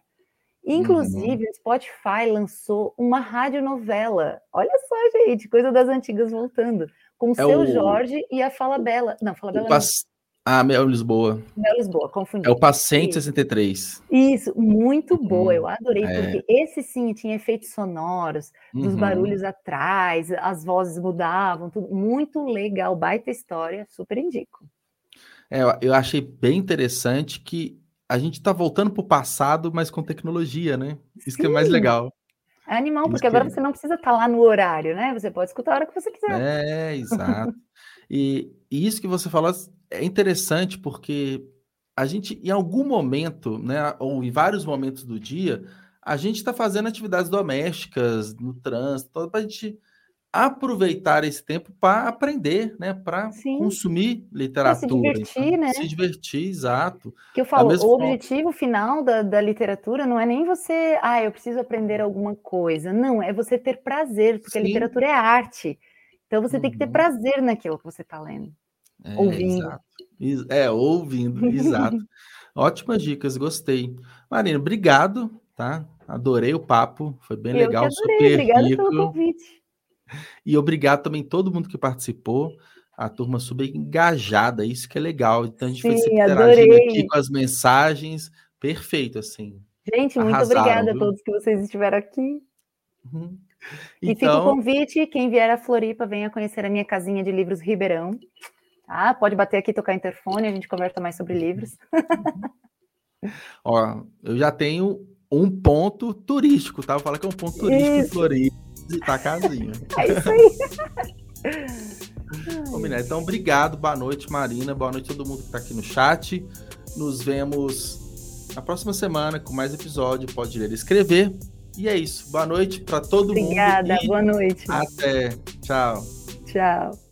[SPEAKER 2] Inclusive, uhum. o Spotify lançou uma radionovela. Olha só, gente, coisa das antigas voltando. Com o é seu o... Jorge e a Fala Bela. Não, Fala Bela. Pas...
[SPEAKER 1] Ah, Mel Lisboa.
[SPEAKER 2] Mel Lisboa, confundi.
[SPEAKER 1] É o Paciente 63.
[SPEAKER 2] Isso, muito boa, uhum. eu adorei, é. porque esse sim tinha efeitos sonoros, dos uhum. barulhos atrás, as vozes mudavam, tudo muito legal, baita história, super indico.
[SPEAKER 1] É, eu achei bem interessante que a gente está voltando para o passado, mas com tecnologia, né? Isso sim. que é mais legal.
[SPEAKER 2] É animal, porque agora é você não precisa estar tá lá no horário, né? Você pode escutar a hora que você quiser.
[SPEAKER 1] É, exato. e, e isso que você falou é interessante porque a gente, em algum momento, né, ou em vários momentos do dia, a gente está fazendo atividades domésticas, no trânsito, para a gente aproveitar esse tempo para aprender, né, para consumir literatura.
[SPEAKER 2] Pra se divertir, então, né?
[SPEAKER 1] Se divertir, exato.
[SPEAKER 2] Que eu falo, o forma... objetivo final da, da literatura não é nem você, ah, eu preciso aprender alguma coisa. Não, é você ter prazer, porque Sim. a literatura é arte. Então você uhum. tem que ter uhum. prazer naquilo que você está lendo.
[SPEAKER 1] É, ouvindo. Exato. É, ouvindo, exato. Ótimas dicas, gostei. Marina, obrigado, tá? Adorei o papo, foi bem
[SPEAKER 2] Eu
[SPEAKER 1] legal, super
[SPEAKER 2] obrigada
[SPEAKER 1] rico.
[SPEAKER 2] pelo convite.
[SPEAKER 1] E obrigado também a todo mundo que participou. A turma super engajada, isso que é legal. Então a gente foi
[SPEAKER 2] Sim,
[SPEAKER 1] sempre interagindo
[SPEAKER 2] adorei.
[SPEAKER 1] aqui com as mensagens. Perfeito, assim.
[SPEAKER 2] Gente, muito
[SPEAKER 1] Arrasaram,
[SPEAKER 2] obrigada a todos que vocês estiveram aqui.
[SPEAKER 1] Uhum.
[SPEAKER 2] E fica o
[SPEAKER 1] Então,
[SPEAKER 2] convite, quem vier a Floripa, venha conhecer a minha casinha de livros Ribeirão. Tá? Pode bater aqui, tocar interfone, a gente conversa mais sobre livros.
[SPEAKER 1] ó, eu já tenho um ponto turístico, tá? Vou falar que é um ponto turístico em
[SPEAKER 2] Isso.
[SPEAKER 1] Floripa, visitar a casinha.
[SPEAKER 2] É isso aí.
[SPEAKER 1] Combinado. Então, obrigado. Boa noite, Marina. Boa noite a todo mundo que está aqui no chat. Nos vemos na próxima semana com mais episódio. Pode ler e escrever. E é isso. Boa noite para todo
[SPEAKER 2] Obrigada,
[SPEAKER 1] mundo.
[SPEAKER 2] boa noite.
[SPEAKER 1] Até. Tchau.
[SPEAKER 2] Tchau.